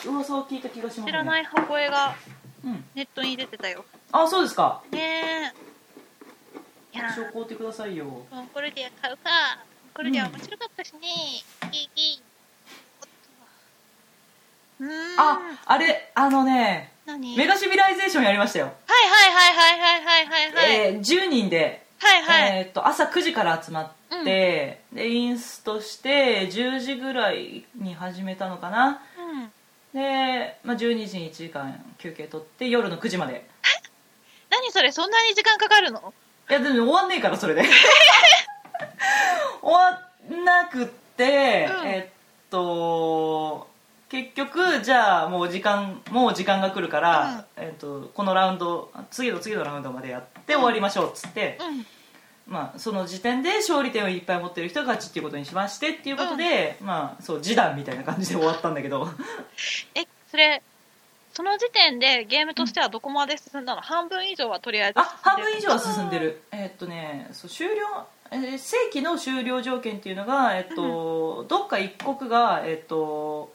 噂は聞いた気がしますね。知らない箱絵がうん、ネットに出てたよ。あそうですか。ねえいや。証拠ってくださいよ。コンコルディア買うかコンコルディア面白かったしね、いいいいおっとうーん。ああれあのね何？メガシビライゼーションやりましたよ、はいはいはいはいはいはいはいはい、えー10人で、はいはい、えーっと朝9時から集まって、でインストして10時ぐらいに始めたのかな。うん。で、まあ、12時に1時間休憩取って夜の9時まで。何それ？そんなに時間かかるの？いやでも終わんねえからそれで。終わんなくって、うん。えっと結局じゃあもう時間もう時間が来るから、えっと、このラウンド次の次のラウンドまでやって終わりましょうっつって、うん。まあ、その時点で勝利点をいっぱい持ってる人が勝ちっていうことにしましてっていうことで、まあそう示談みたいな感じで終わったんだけど。えそれその時点でゲームとしてはどこまで進んだの、半分以上はとりあえずあ半分以上は進んでる。えっとねそう終了えー正規の終了条件っていうのが、えっとどっか一国が、えっと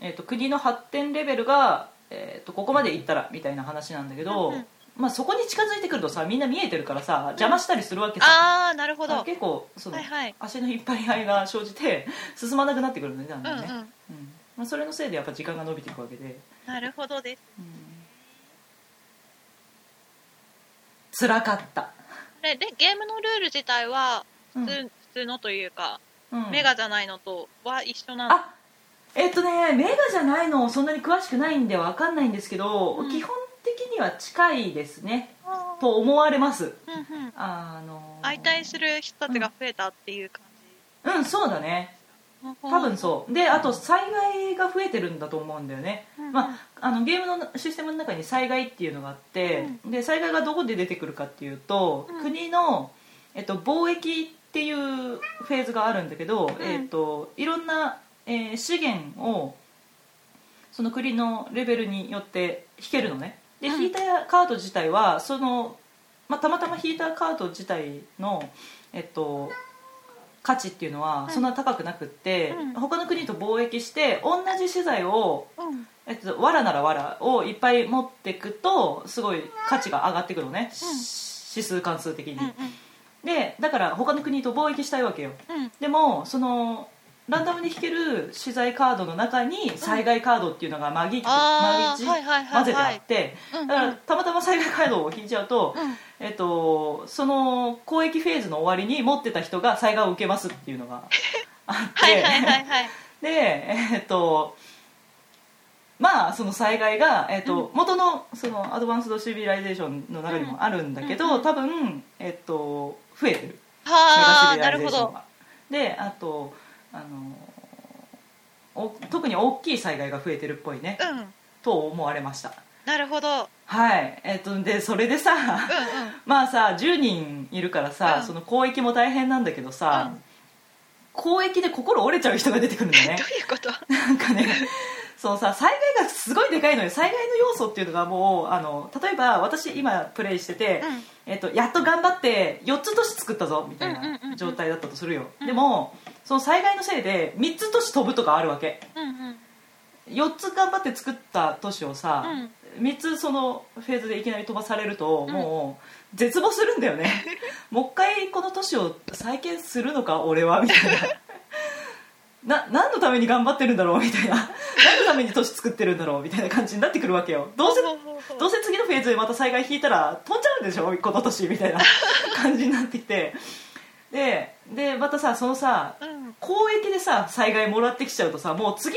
えっと国の発展レベルが、えっとここまで行ったらみたいな話なんだけど、うんうん。まあ、そこに近づいてくるとさみんな見えてるからさ邪魔したりするわけさ、ああなるほど。あ結構その、はいはい。足の引っ張り合いが生じて進まなくなってくるんだよねだんだんね、うんうん。うん。まあ、それのせいでやっぱ時間が伸びていくわけで、なるほどですうん、辛かった、ででゲームのルール自体はうん。普通,、普通のというか、うん。メガじゃないのとは一緒なのあえっとねメガじゃないのそんなに詳しくないんでわかんないんですけど、うん。基本的には近いですね。と思われます。うんうん。あの相対する人たちが増えたっていう感うんそうだね。じ、多分そう。であと災害が増えてるんだと思うんだよね、まあ、あのゲームのシステムの中に災害っていうのがあって、で災害がどこで出てくるかっていうと、うん。国の、えっと、貿易っていうフェーズがあるんだけど、ん。えっと、いろんな、えー資源をその国のレベルによって引けるのね。でうん。引いたカード自体はその、まあ、たまたま引いたカード自体の、えっと、価値っていうのはそんな高くなくって、うん。他の国と貿易して同じ資材をうんえっと、わらならわらをいっぱい持っていくとすごい価値が上がってくるのね、しうん。指数関数的に、うんでだから他の国と貿易したいわけよ。うん。うんでもそのランダムで引ける資材カードの中に災害カードっていうのが紛,、あー紛じはいはいはいはい。混ぜてあってうんだからたまたま災害カードを引いちゃうと、うん。えっと、その交易フェーズの終わりに持ってた人が災害を受けますっていうのがあって。はいはいはいはい。でえっとまあその災害が、えっと元のそのアドバンスドシビライゼーションの中にもあるんだけど、うん。うん多分、えっと、増えてる。はあなるほど。はであとあのお特に大きい災害が増えてるっぽいね、うん。と思われました。なるほど。うんはい。えっとでそれでさうん まあさ10人いるからさ、うん。その交易も大変なんだけどさ、交易で心折れちゃう人が出てくるんだね。どういうこと？なんかね そうさ災害がすごいでかいのよ。災害の要素っていうのがもうあの例えば私今プレイしてて、うん。えっと、やっと頑張って4つ都市作ったぞみたいうんうんうんうなん。状態だったとするよ、うんでもその災害のせいで3つ都市飛ぶとかあるわけ。うんうん。4つ頑張って作った都市をさ、3つそのフェーズでいきなり飛ばされると、うん。もう絶望するんだよね。もう一回この都市を再建するのか俺はみたいなな何のために頑張ってるんだろうみたいな。何のために都市作ってるんだろうみたいな感じになってくるわけよ。どうせ どうせ次のフェーズでまた災害引いたら飛んじゃうんでしょこの年みたいな感じになってきて。ででまたさそのさうん。交易でさ災害もらってきちゃうとさもう次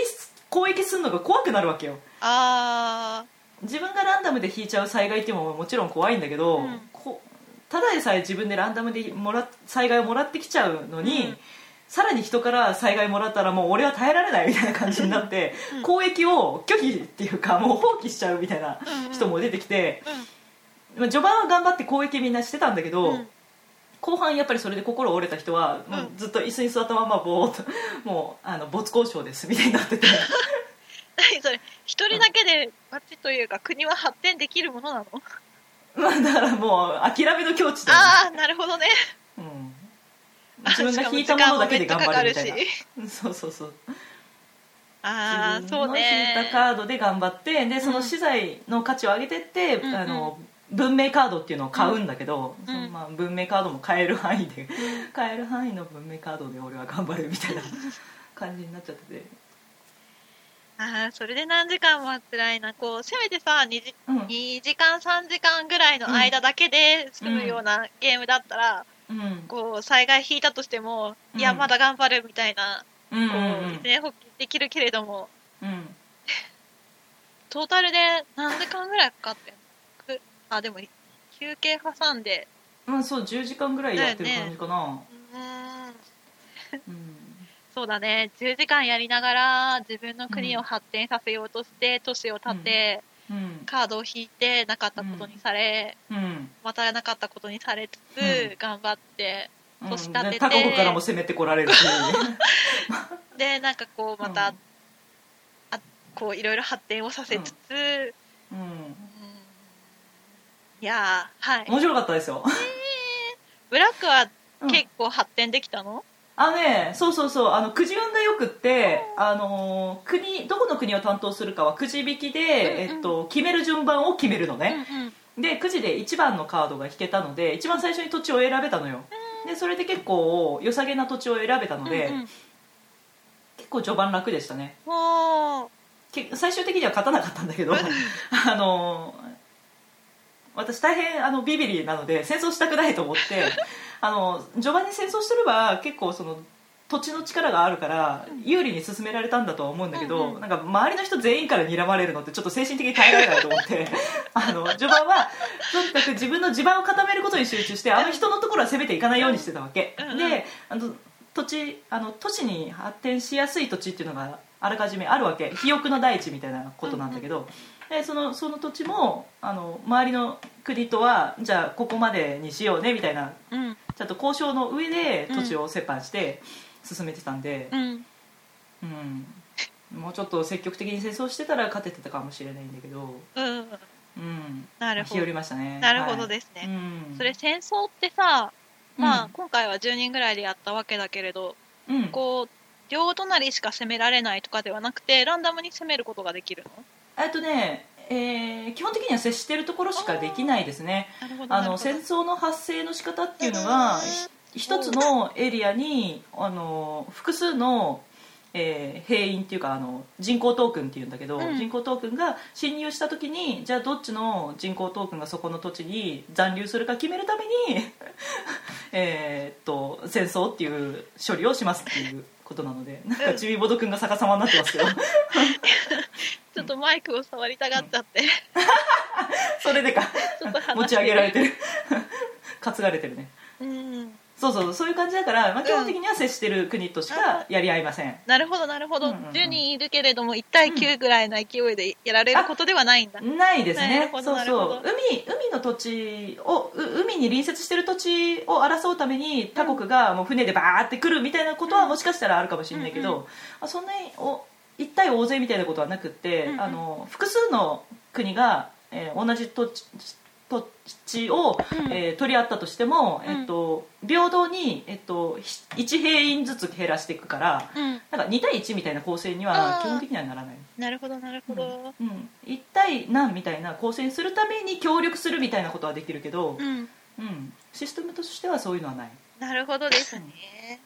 交易するのが怖くなるわけよ。あ自分がランダムで引いちゃう災害っていうのももちろん怖いんだけど、うん。こただでさえ自分でランダムでもら災害をもらってきちゃうのに、うんさらに人から災害もらったらもう俺は耐えられないみたいな感じになって、うん。交易を拒否っていうかもう放棄しちゃうみたいな人も出てきて、ーまあ序盤は頑張って交易みんなしてたんだけど、うん。うん後半やっぱりそれで心折れた人は、もうずっと椅子に座ったままぼーっともうあの没交渉ですみたいになってて。何それ一人だけで町というか国は発展できるものなの？まあだからもう諦めの境地だよね。ああなるほどね。うん 自分が引いたものだけで頑張るみたいな。そうそうそう。ああ自分のそうね。引いたカードで頑張ってでその資材の価値を上げてって、うんあの文明カードっていうのを買うんだけど、うん。そのまあ、文明カードも買える範囲で 買える範囲の文明カードで俺は頑張るみたいな感じになっちゃってて、ああそれで何時間も辛いな。こうせめてさ 2, 時うん。2時間3時間ぐらいの間だけで済むようなゲームだったら、うんこう災害引いたとしても、うん。いやまだ頑張るみたいな、うんこううん一できるけれども。うん。トータルで何時間ぐらいかかってあでも休憩挟んで。まあそう10時間ぐらいやってる感じかな、うーん。うん。そうだね。10時間やりながら自分の国を発展させようとして都市を建て、うんカードを引いてなかったことにされ、うん。またなかったことにされつつ、うん。頑張ってうん。年立てて。他国からも攻めてこられるし でなんかこうまた、うん。あこういろいろ発展をさせつつ、うん。うん。いやーはい。面白かったですよ。ブラックはうん結構発展できたの、あのねそうそうそうあのくじ運がよくってあのー国どこの国を担当するかはくじ引きで、うんうん。えっと、決める順番を決めるのね、うんうん。でくじで1番のカードが引けたので一番最初に土地を選べたのよ。でそれで結構良さげな土地を選べたので、うんうん。結構序盤楽でしたね。最終的には勝たなかったんだけど あの私大変あのビビリなので戦争したくないと思ってあの序盤に戦争してれば結構その土地の力があるから有利に進められたんだとは思うんだけど、うんうん。なんか周りの人全員から睨まれるのってちょっと精神的に耐えられないと思って。あの序盤はとにかく自分の地盤を固めることに集中してあの人のところは攻めていかないようにしてたわけ、うんうん。であの土地あの都市に発展しやすい土地っていうのがあらかじめあるわけ。肥沃の大地みたいなことなんだけど、でそのその土地もあの周りの国とはじゃあここまでにしようねみたいなうん。ちゃんと交渉の上で土地を折半して進めてたんで、うん。うん。もうちょっと積極的に戦争してたら勝ててたかもしれないんだけど、うん。うん、なるほど。日和りましたね。なるほどですね、はい。うん、それ戦争ってさまあ、うん今回は10人ぐらいでやったわけだけれどうん、こう両隣しか攻められないとかではなくてランダムに攻めることができるの？えっとね、えー基本的には接してるところしかできないですね。あの戦争の発生の仕方っていうのがひ一つのエリアにあの複数の、えー兵員っていうかあの人口トークンっていうんだけど、うん。人口トークンが侵入した時にじゃあどっちの人口トークンがそこの土地に残留するか決めるために えーっと戦争っていう処理をしますっていうことなのでなんかちびぼどくんが逆さまになってますけど。ちょっとマイクを触りたがっちゃって、それでか。持ち上げられてる。担がれてるね。うんそうそうそういう感じだから、まあ、基本的には接してる国としかやり合いません、なるほどなるほど、うんうんうん。10人いるけれども1対9ぐらいの勢いでやられることではないんだ、ないですね。そうそう。海海の土地をう海に隣接してる土地を争うために他国がもう船でバーって来るみたいなことはもしかしたらあるかもしれないけど、うんうまあ、そんなにお一対大勢みたいなことはなくって、うんうん。あの複数の国が、えー同じ土地土地を、うん。えー取り合ったとしても、うん。えっと、平等に、えっと、ひ1兵員ずつ減らしていくからうん。なんか2対1みたいな構成には基本的にはならない。なるほどなるほど。うん、1対何みたいな構成にするために協力するみたいなことはできるけど、うん。うん。システムとしてはそういうのはない。なるほどですね。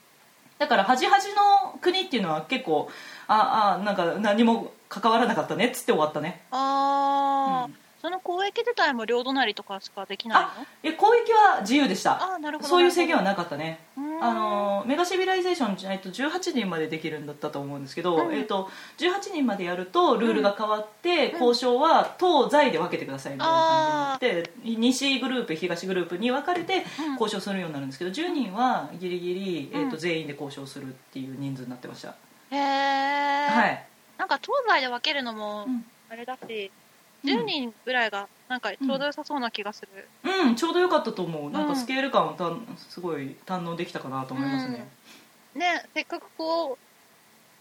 だから端々の国っていうのは結構ああなんか何も関わらなかったねっつって終わったね、ああ、うんその交易自体も両隣とかしかできないの？え攻撃は自由でした。ああなるほどそういう制限はなかったね。あのメガシビライゼーション、えっと、18人までできるんだったと思うんですけど、うんえっと、18人までやるとルールが変わって、うん交渉は東西で分けてくださいみたいな感じになって西グループ東グループに分かれてうん。交渉するようになるんですけど10人はギリギリ、うんえっと、全員で交渉するっていう人数になってました、へえ、はい、なんか東西で分けるのもうん。あれだし、うん10人ぐらいがなんかちょうど良さそうな気がする、うん、ちょうどよかったと思う。なん。うんかスケール感をたすごい堪能できたかなと思いますね。ねせっかくこう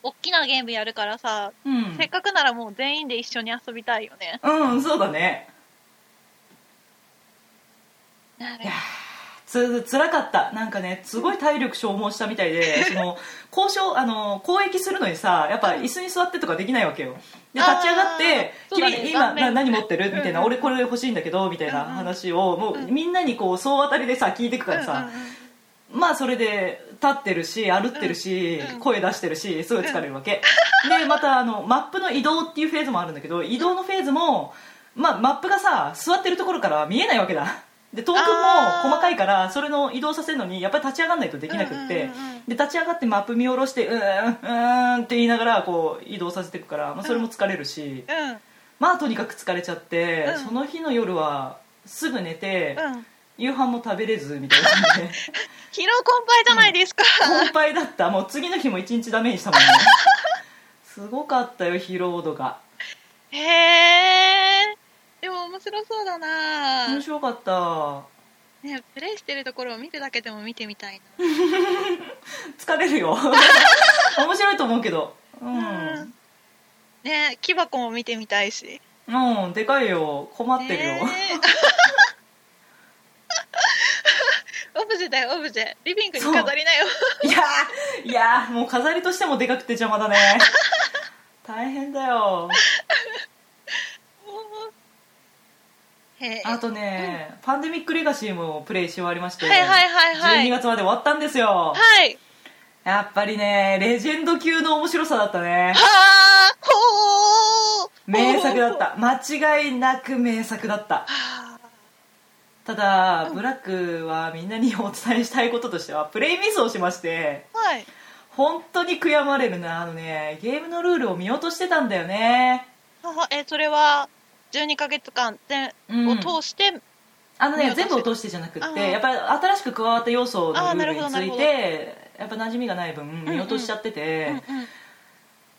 大きなゲームやるからさ、うん、せっかくならもう全員で一緒に遊びたいよね。うん、そうだね。なるいやーつ辛かった。なんかねすごい体力消耗したみたいで その交渉あの交易するのにさやっぱ椅子に座ってとかできないわけよ。で立ち上がって「あーそうだね。君今何持ってる?」みたいな「うんうん。俺これ欲しいんだけど」みたいな話をもううん。みんなにこう総当たりでさ聞いてくからさ、うんうんうん。まあそれで立ってるし歩ってるし、うん声出してるしすごい疲れるわけ、でまたあのマップの移動っていうフェーズもあるんだけど移動のフェーズも、まあ、マップがさ座ってるところからは見えないわけだでトークンも細かいからそれの移動させるのにやっぱり立ち上がらないとできなくって、で立ち上がってマップ見下ろしてうーんうーんって言いながらこう移動させていくから、まあ、それも疲れるし、うん。まあとにかく疲れちゃって、うん。その日の夜はすぐ寝て、うん。夕飯も食べれずみたいな疲労困憊じゃないですか、困憊だった。もう次の日も一日ダメにしたもんね。すごかったよ疲労度が。へえ白そうだな。面白かった。ねプレイしてるところを見るだけでも見てみたい 疲れるよ。面白いと思うけど。うん、なね木箱も見てみたいし。うん、でかいよ。困ってるよ、ね オブジェだよオブジェ。リビングに飾りなよ。いやーいやーもう飾りとしてもでかくて邪魔だね。大変だよへえあとね、パンデミックレガシーもプレイし終わりまして、はいはいはいはい。12月まで終わったんですよ。はい。やっぱりねレジェンド級の面白さだったね。はあほー。名作だった。間違いなく名作だった。はあただブラックはみんなにお伝えしたいこととしてはプレイミスをしましてはい。本当に悔やまれるな。あのねゲームのルールを見落としてたんだよね。えそれは12ヶ月間全うん。を通して、あのね全部を通してじゃなくてやっぱり新しく加わった要素のルールについてやっぱ馴染みがない分見落としちゃってて、うんうん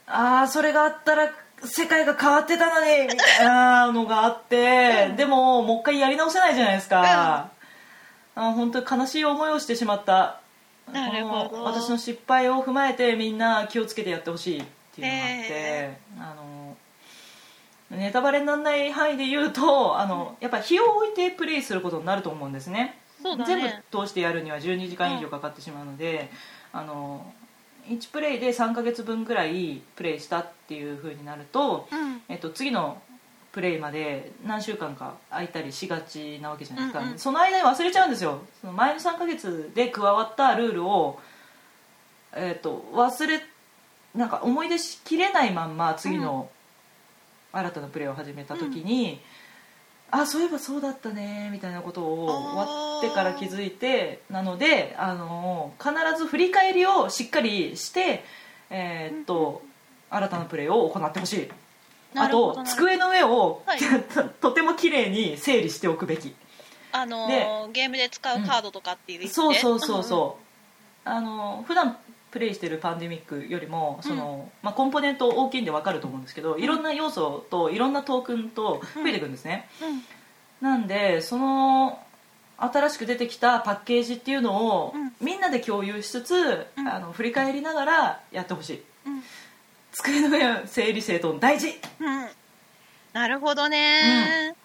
ああそれがあったら世界が変わってたのにみたいなのがあって、でももう一回やり直せないじゃないですか、あー本当に悲しい思いをしてしまった。なるほど。私の失敗を踏まえてみんな気をつけてやってほしいっていうのがあって、へあのネタバレにならない範囲で言うとあのやっぱ日を置いてプレイすることになると思うんですね。そうだ全部ね通してやるには12時間以上かかってしまうので、あの1プレイで3ヶ月分ぐらいプレイしたっていう風になると、うん。えっと、次のプレイまで何週間か空いたりしがちなわけじゃないですか、うんうんその間に忘れちゃうんですよ。その前の3ヶ月で加わったルールを、えっと、忘れなんか思い出しきれないまんま次の新たなプレイを始めた時に、あそういえばそうだったねみたいなことを終わってから気づいてなのであの必ず振り返りをしっかりして、えーっと新たなプレイを行ってほしい。あと机の上を、はい。と とても綺麗に整理しておくべき。あのーゲームで使うカードとかっていう意味で？そうそうそうそう、あの普段プレイしてるパンデミックよりもその、まあ、コンポーネント大きいんで分かると思うんですけど、いろんな要素といろんなトークンと増えていくんですね、なんでその新しく出てきたパッケージっていうのを、うん。みんなで共有しつつ、うん。あの振り返りながらやってほしい。うん。机の上整理整頓大事。うん。なるほどね、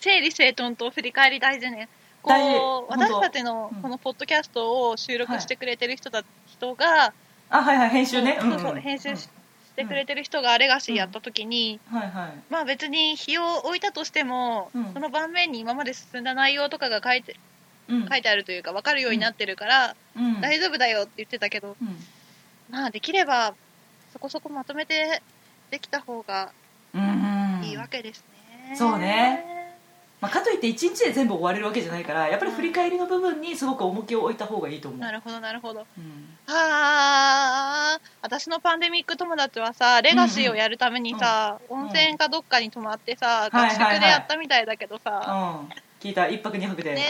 整理整頓と振り返り大事ね。こう私たちのうん。このポッドキャストを収録してくれてる人だ、人があはいはい編集ね。そうそう、編集し,、してくれてる人がレガシーやった時に、はいはい。まあ別に日を置いたとしても、うん。その盤面に今まで進んだ内容とかが書いてうん。書いてあるというか分かるようになってるから、うん。大丈夫だよって言ってたけどうん。まあできればそこそこまとめてできた方がうん。いいわけですね、そうねまあ、かといって1日で全部終われるわけじゃないからやっぱり振り返りの部分にすごく重きを置いた方がいいと思う。なるほどなるほど。うん。ああ私のパンデミック友達はさレガシーをやるためにさ、うんうん温泉かどっかに泊まってさ、はいはいはい合宿でやったみたいだけどさ、うん。聞いた。1泊2泊で、ね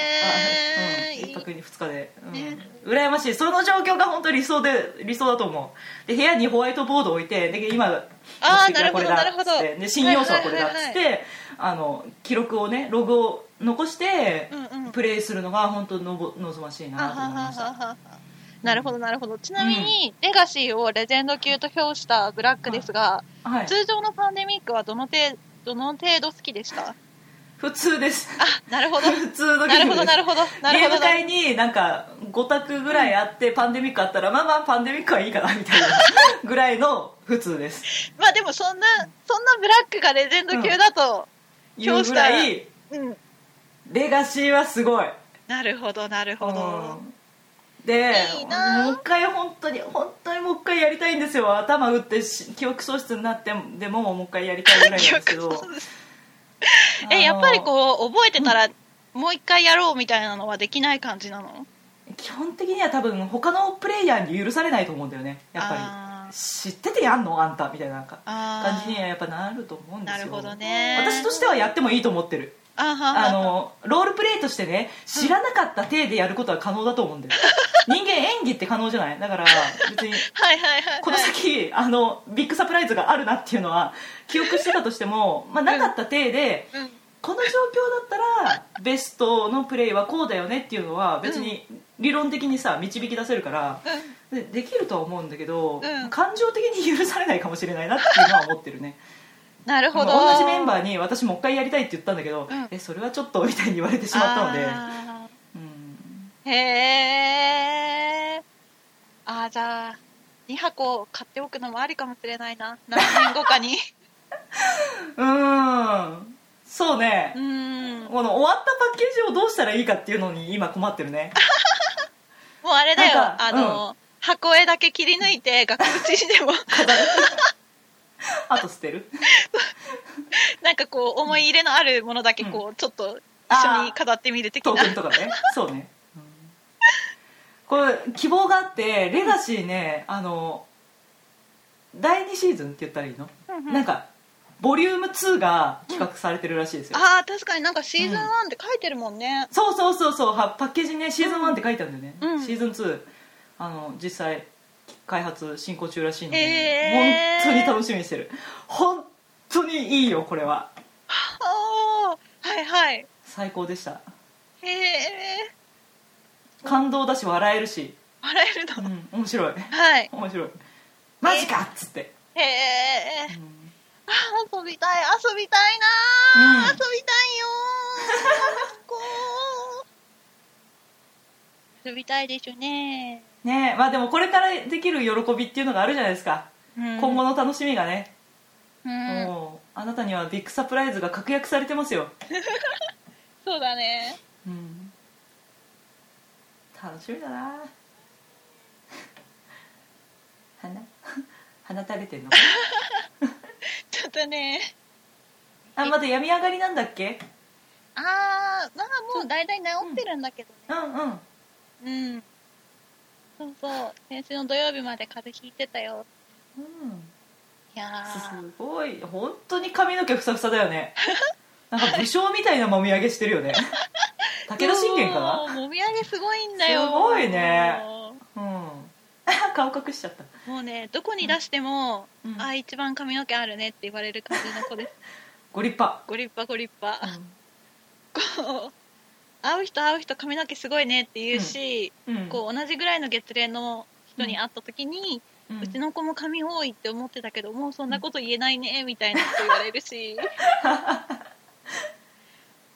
うん、1泊2日で、うん。ね。羨ましい。その状況が本当に理想で理想だと思う。で部屋にホワイトボードを置いてで今あー目的はこれだなるほどなるほど。で新要素はこれだっつって、はいはいあの記録をねログを残して、うんうん。プレイするのが本当のぼ望ましいなと思いました。なるほどなるほど。ちなみに、レガシーをレジェンド級と評したブラックですが、はい。通常のパンデミックはどの程どの程度好きでした？普通です。あなるほど。普通のゲなるほームなるほどなるほど。ゲーム会になんか5択ぐらいあって、パンデミックあったらまあまあパンデミックはいいかなみたいな ぐらいの普通です。まあでもそんなそんなブラックがレジェンド級だというぐらいうん、レガシーはすごい。なるほどなるほど、うん。でいいな。もう一回本当に本当にもう一回やりたいんですよ。頭打ってし記憶喪失になってでももう一回やりたいぐらいなんですけど。えやっぱりうこう覚えてたらもう一回やろうみたいなのはできない感じなの？基本的には多分他のプレイヤーに許されないと思うんだよね。やっぱあり知っててやんのあんたみたいな感じにはやっぱなると思うんですよ。なるほどね。私としてはやってもいいと思ってる。あはあのロールプレイとしてね知らなかった体でやることは可能だと思うんだよ。人間演技って可能じゃない？だから別にこの先あのビッグサプライズがあるなっていうのは記憶してたとしても、まあ、なかった体で、うん。この状況だったらベストのプレイはこうだよねっていうのは別に理論的にさ導き出せるからでできるとは思うんだけど、うん。感情的に許されないかもしれないなっていうのは思ってるね。なるほど。同じメンバーに私もう一回やりたいって言ったんだけど、うん。えそれはちょっとみたいに言われてしまったので。あうん。ーへえあーじゃあ2箱買っておくのもありかもしれないな。何年後かに。うーん。そうね、うん。この終わったパッケージをどうしたらいいかっていうのに今困ってるね。もうあれだよ。あの、箱絵だけ切り抜いて額縁にでも。あと捨てる。なんかこう思い入れのあるものだけこう、ちょっと一緒に飾ってみる的トーなクンとかね。そうね、うん。これ希望があってレガシーねあの第2シーズンって言ったらいいの、うんうん。なんかボリューム2が企画されてるらしいですよ、ああ確かに。なんかシーズン1って書いてるもんね、そうそうそうそう。はパッケージにねシーズン1って書いてあるんだよね、うん。シーズン2あの実際開発進行中らしいので、へー。本当に楽しみにしてる。本当にいいよこれは。ああはいはい。最高でした。へえ感動だし笑えるし、笑えるの、うん、面白い。はい。面白い。マジかっつって、へえうん。あ遊びたい。遊びたいなうん。ー、遊びたいよ 遊びたいでしょねね。えまあでもこれからできる喜びっていうのがあるじゃないですか、うん。今後の楽しみがね、うん。もうあなたにはビッグサプライズが確約されてますよ、そうだね。うん、楽しみだな。鼻？鼻垂れてんの？ちょっとね。あまだ病み上がりなんだっけ？ああまあもう大体治ってるんだけどね。うんうん。うん、そうそう。先週の土曜日まで風邪ひいてたよ。うん。いやー。すごい。本当に髪の毛ふさふさだよね。なんか武将みたいなもみあげしてるよね。武田信玄かな？もみあげすごいんだよ。すごいね。う。ん。顔隠しちゃった。もうねどこに出しても、うん。あ一番髪の毛あるねって言われる感じの子です。ご立派、ご立派ご立派、うん。こう会う人会う人髪の毛すごいねって言うし、うん。こう同じぐらいの月齢の人に会った時に、ううんちの子も髪多いって思ってたけどもうそんなこと言えないねみたいなこと言われるし。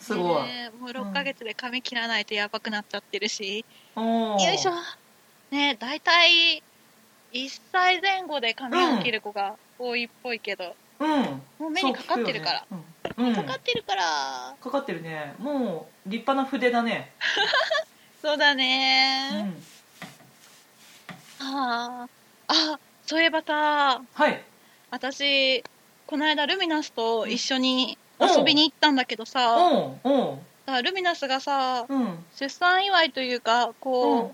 すごい、ねもう6ヶ月で髪切らないとやばくなっちゃってるし、よいしょ。ね大体1歳前後で髪を切る子が多いっぽいけど、うん。もう目にかかってるから、そう聞くよねうん、うんかかってるから。かかってるね。もう立派な筆だね。そうだうね、ん。あああそういえばさ。はい。私この間ルミナスと一緒に遊びに行ったんだけどさ、おうおうさルミナスがさうん。出産祝いというかこう、うん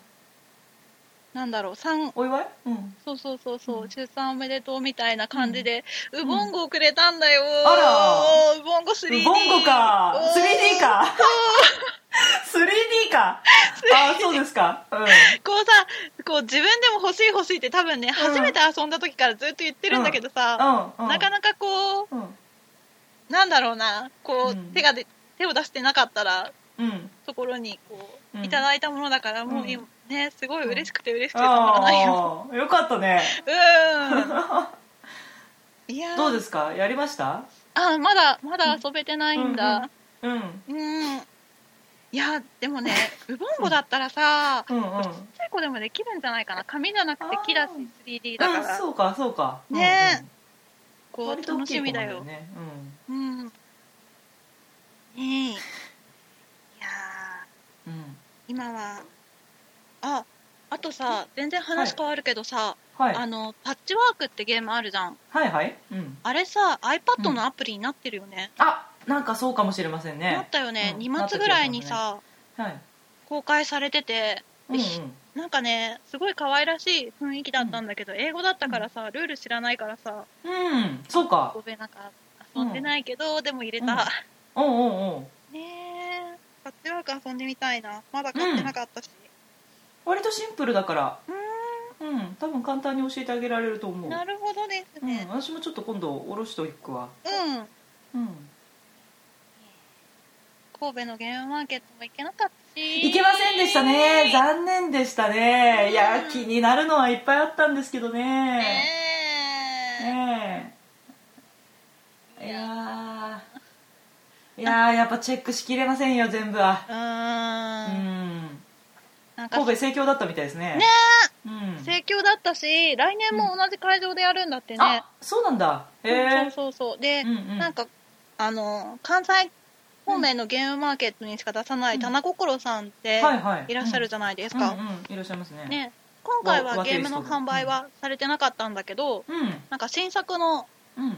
なんだろう産お祝い？うん。そうそうそうそう、うん。出産おめでとうみたいな感じで、ウボンゴをくれたんだよ。あら。ウボンゴ 3D ボンゴか。おー 3D か。3D か。あそうですか。うん。こうさこう自分でも欲しい欲しいって多分ね、初めて遊んだ時からずっと言ってるんだけどさ、うん。うん。なかなかこううん。なんだろうなこう、うん。手がで手を出してなかったらうん。ところにこう、うん。いただいたものだからもう、うん。今ねすごい嬉しくて嬉しくてたまらないよ。ああよかったね。うん。いやー。どうですか？やりました？あまだまだ遊べてないんだ。うんうん、いやでもねウボンゴだったらさ、うんうん。ちっちゃい子でもできるんじゃないかな。紙じゃなくて木だし 3D だかうんら、そうかそうか。ね。こううんうん割と大楽しみだよ。ねうん。ねえ。いやうん。今はああとさ全然話変わるけどさ、はい。あのパッチワークってゲームあるじゃん。はいはい。うん。あれさ iPad うんのアプリになってるよね、あなんかそうかもしれませんね。なったよね、うん。2月ぐらいにさ、はい。公開されててうんうん。なんかねすごい可愛らしい雰囲気だったんだけど、英語だったからさルール知らないからさうん。そうか。ごめんなんか遊んでないけど、でも入れた、おうおうおう。ねねえ。パッチワーク遊んでみたいな。まだ買ってなかったし割とシンプルだから。ううん多分簡単に教えてあげられると思う。なるほどですうん、ね私もちょっと今度おろしといくわ。うん、うん。神戸のゲームマーケットも行けなかったし。行けませんでしたね。残念でしたね。いや気になるのはいっぱいあったんですけどね。ねえ。いや。ー。いやーやっぱチェックしきれませんよ全部は。うんなんか神戸盛況だったみたいですね。ね。うん。盛況だったし来年も同じ会場でやるんだってね、あそうなんだ。へえそうそうそう。で、うんうん。なんかあの関西方面のゲームマーケットにしか出さないうん。棚心さんってはいらっしゃるじゃないですか、うんうんいらっしゃいますね。ね。今回はわゲームの販売はされてなかったんだけど、うん。なんか新作のうん。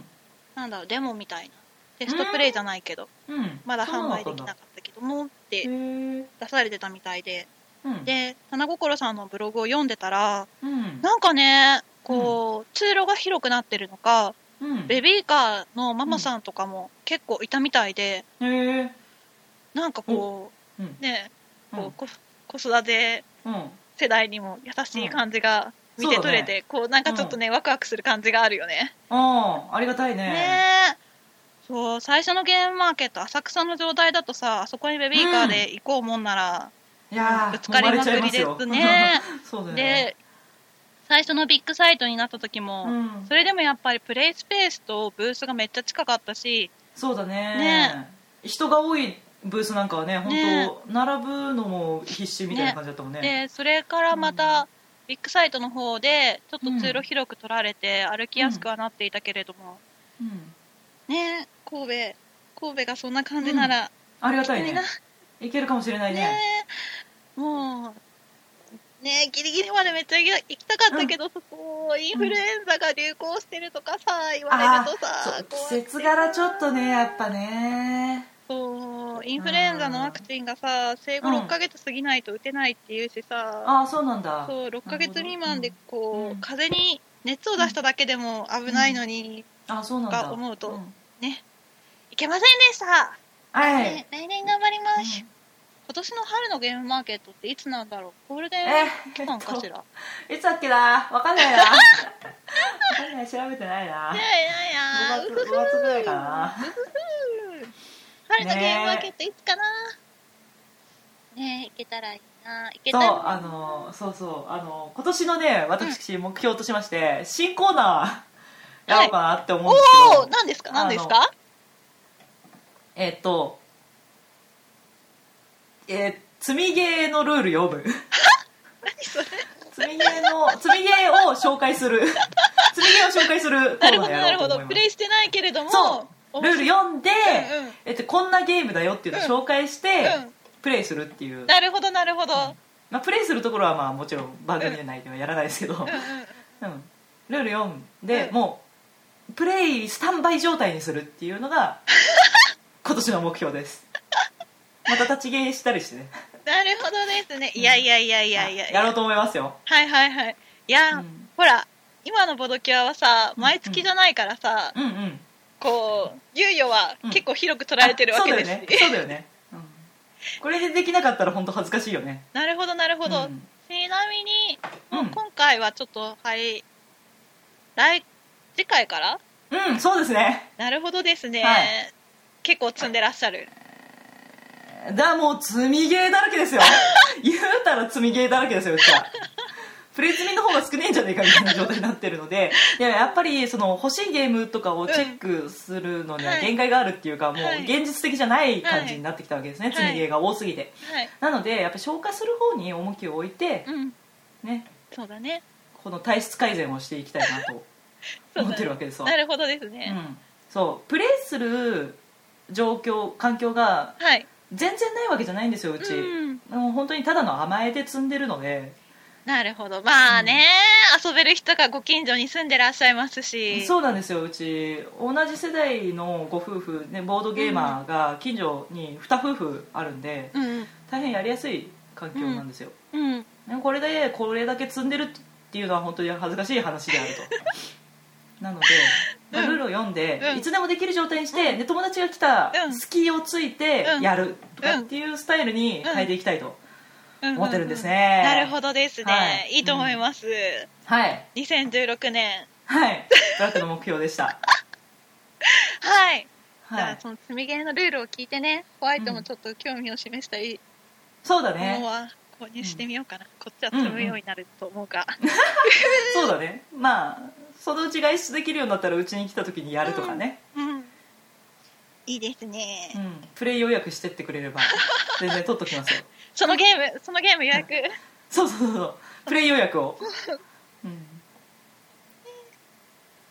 なんだろうデモみたいなテストプレイじゃないけど、うん。まだ販売できなかったけどもって出されてたみたいでうん。で棚心さんのブログを読んでたらうん。なんかねこう、通路が広くなってるのかうん。ベビーカーのママさんとかも結構いたみたいで、へえなんかこうんうねこう、うん。こ子育てうん。世代にも優しい感じが見て取れて、こうなんかちょっとね、ワクワクする感じがあるよね。ああありがたいね。ねえ。そう最初のゲームマーケット浅草の状態だとさあそこにベビーカーで行こうもんなら、いやーぶつかりまくりですね。そうだね。で最初のビッグサイトになった時も、うん。それでもやっぱりプレイスペースとブースがめっちゃ近かったしそうだね。ね。人が多いブースなんかはね本当、ね並ぶのも必死みたいな感じだったもんね。でそれからまた、うん。ビッグサイトの方でちょっと通路広く取られて歩きやすくはなっていたけれども、うん。ね神戸神戸がそんな感じなら、ありがたいねいけるかもしれないね。ね。えもうねえギリギリまでめっちゃ行きたかったけど、そこインフルエンザが流行してるとかさ言われあるとさ季節柄ちょっとねやっぱね。そうインフルエンザのワクチンがさ生後うん。6ヶ月過ぎないと打てないっていうしさ、ああそうなんだ。そう6ヶ月未満でこう、うん。風邪に熱を出しただけでも危ないのに、あそうなんだ。が思うとん。ねいけませんでした、はい、ね来年頑張ります、うん。今年の春のゲームマーケットっていつなんだろう？ゴールデンえ期間かしら、いつだっけな？わかんないな。わかんない。調べてないな。いやいやいや。5月5月ぐらいかな。うふふ春のゲームマーケットいつかな？ねえ行けたらいいな。行けたそうらあのそうそう。あの今年のね私目標としまして新コーナーやろうかなって思うんですけど、おお何ですか？何ですか？えっとえー積みゲーのルール読む？何それ？積みゲーの積みゲーを紹介する。積みゲーを紹介するコーナーなるほどなるほやろうと思います。どプレイしてないけれども。そう。ルール読んで、うんうん。えっと、こんなゲームだよっていうのを紹介して、うん。プレイするっていう、なるほどなるほど、まあ、プレイするところはまあもちろん番組内ではやらないですけど、うんうん。うん、ルール読んで、うん。もうプレイスタンバイ状態にするっていうのが 今年の目標です。また立ちゲーしたりしてね。なるほどですね。いやいやいやいやいや。やろうと思いますよ。はいはいはい。いや、うん。ほら今のボドキュアはさ毎月じゃないからさ、うん。うんこう猶予はうん。結構広く取られてるわけですうだよね。そうだよね、うん、これでできなかったら本当恥ずかしいよね。なるほどなるほど、うん。ちなみに、うん。今回はちょっとはい来次回から？うんそうですね。なるほどですね、はい結構積んでらっしゃる。だもう積みゲーだらけですよ。言うたら積みゲーだらけですようちは。プレイ積みの方が少ねえんじゃねえかみたいな状態になってるので。いややっぱりその欲しいゲームとかをチェックするのにははい。限界があるっていうか、もうはい。現実的じゃない感じになってきたわけですね、はい。積みゲーが多すぎて。はい。なのでやっぱ消化する方に重きを置いて、うん。ね。そうだね。この体質改善をしていきたいなと思ってるだわけですわ。なるほどですうね、ん、そう。プレイする状況環境がはい。全然ないわけじゃないんですようち、うん。もう本当にただの甘えで積んでるので。なるほど。まあね、遊べる人がご近所に住んでらっしゃいますし。そうなんですようち。同じ世代のご夫婦、ね、ボードゲーマーが近所に2夫婦あるんで、うん大変やりやすい環境なんですよ、うん。ねこれでこれだけ積んでるっていうのは本当に恥ずかしい話であると。なのでルールを読んで、うん。いつでもできる状態にして、で友達が来たうん。隙をついてうん。やるとかっていうスタイルに変えていきたいとうん。思ってるんですね、なるほどですね、はい。い、いと思います、はい。2016年。はい。ブラックの目標でした。はい、じゃはいあその積みゲーのルールを聞いてね。ホワイトもちょっと興味を示したいものそうだね。は購入してみようかな、こっちは積むようになると思うが、そうだね。まあそのうち外出できるようになったらうちに来た時にやるとかね、うん。いいですね、うん。プレイ予約してってくれれば。全然取っときますよ。そのゲームそのゲーム予約。そうそうそうそう。プレイ予約を、うん、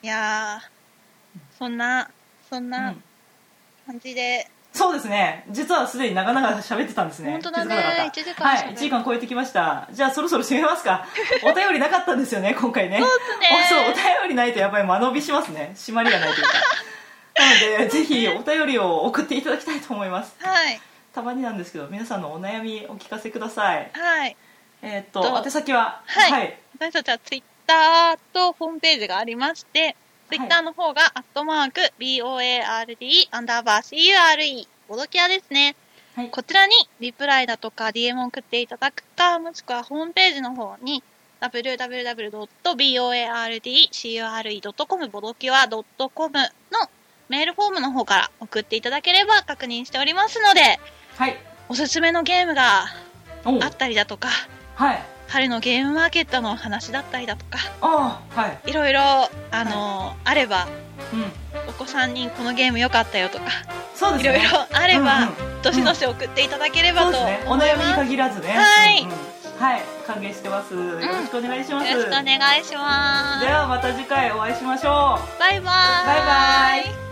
いやーそんなそんうなん。感じで、そうですね。実はすでに長々喋ってたんですね。本当だね。気づかなかった。1時間はい喋る1時間超えてきました。じゃあそろそろ締めますか。お便りなかったんですよね今回ね。そうおそうお便りないとやっぱり間延びしますね。締まりがないというか。なのでぜひお便りを送っていただきたいと思います。はい。たまになんですけど皆さんのお悩みお聞かせください。はい。えーっとと宛先は？はい。私たちはツイッターとホームページがありまして、ツイッターの方が、アットマーク、BOARD、アンダーバー CURE、ボドキアですね。はい。こちらに、リプライだとか DM を送っていただくか、もしくはホームページの方に、www.boardcure.com、ボドキア .com のメールフォームの方から送っていただければ確認しておりますので、はい。おすすめのゲームがあったりだとか、はい春のゲームマーケットの話だったりだとか、はい。いろいろ、あのあれば、うん。お子さんにこのゲーム良かったよとか、そうですね。いろいろあれば、うんうん。どしどし送っていただければとそうですね。お悩みに思います。限らずね。はい。うんうん。はい。歓迎してます。よろしくお願いします、よろしくお願いします。ではまた次回お会いしましょう。バイバーイ。バイバイ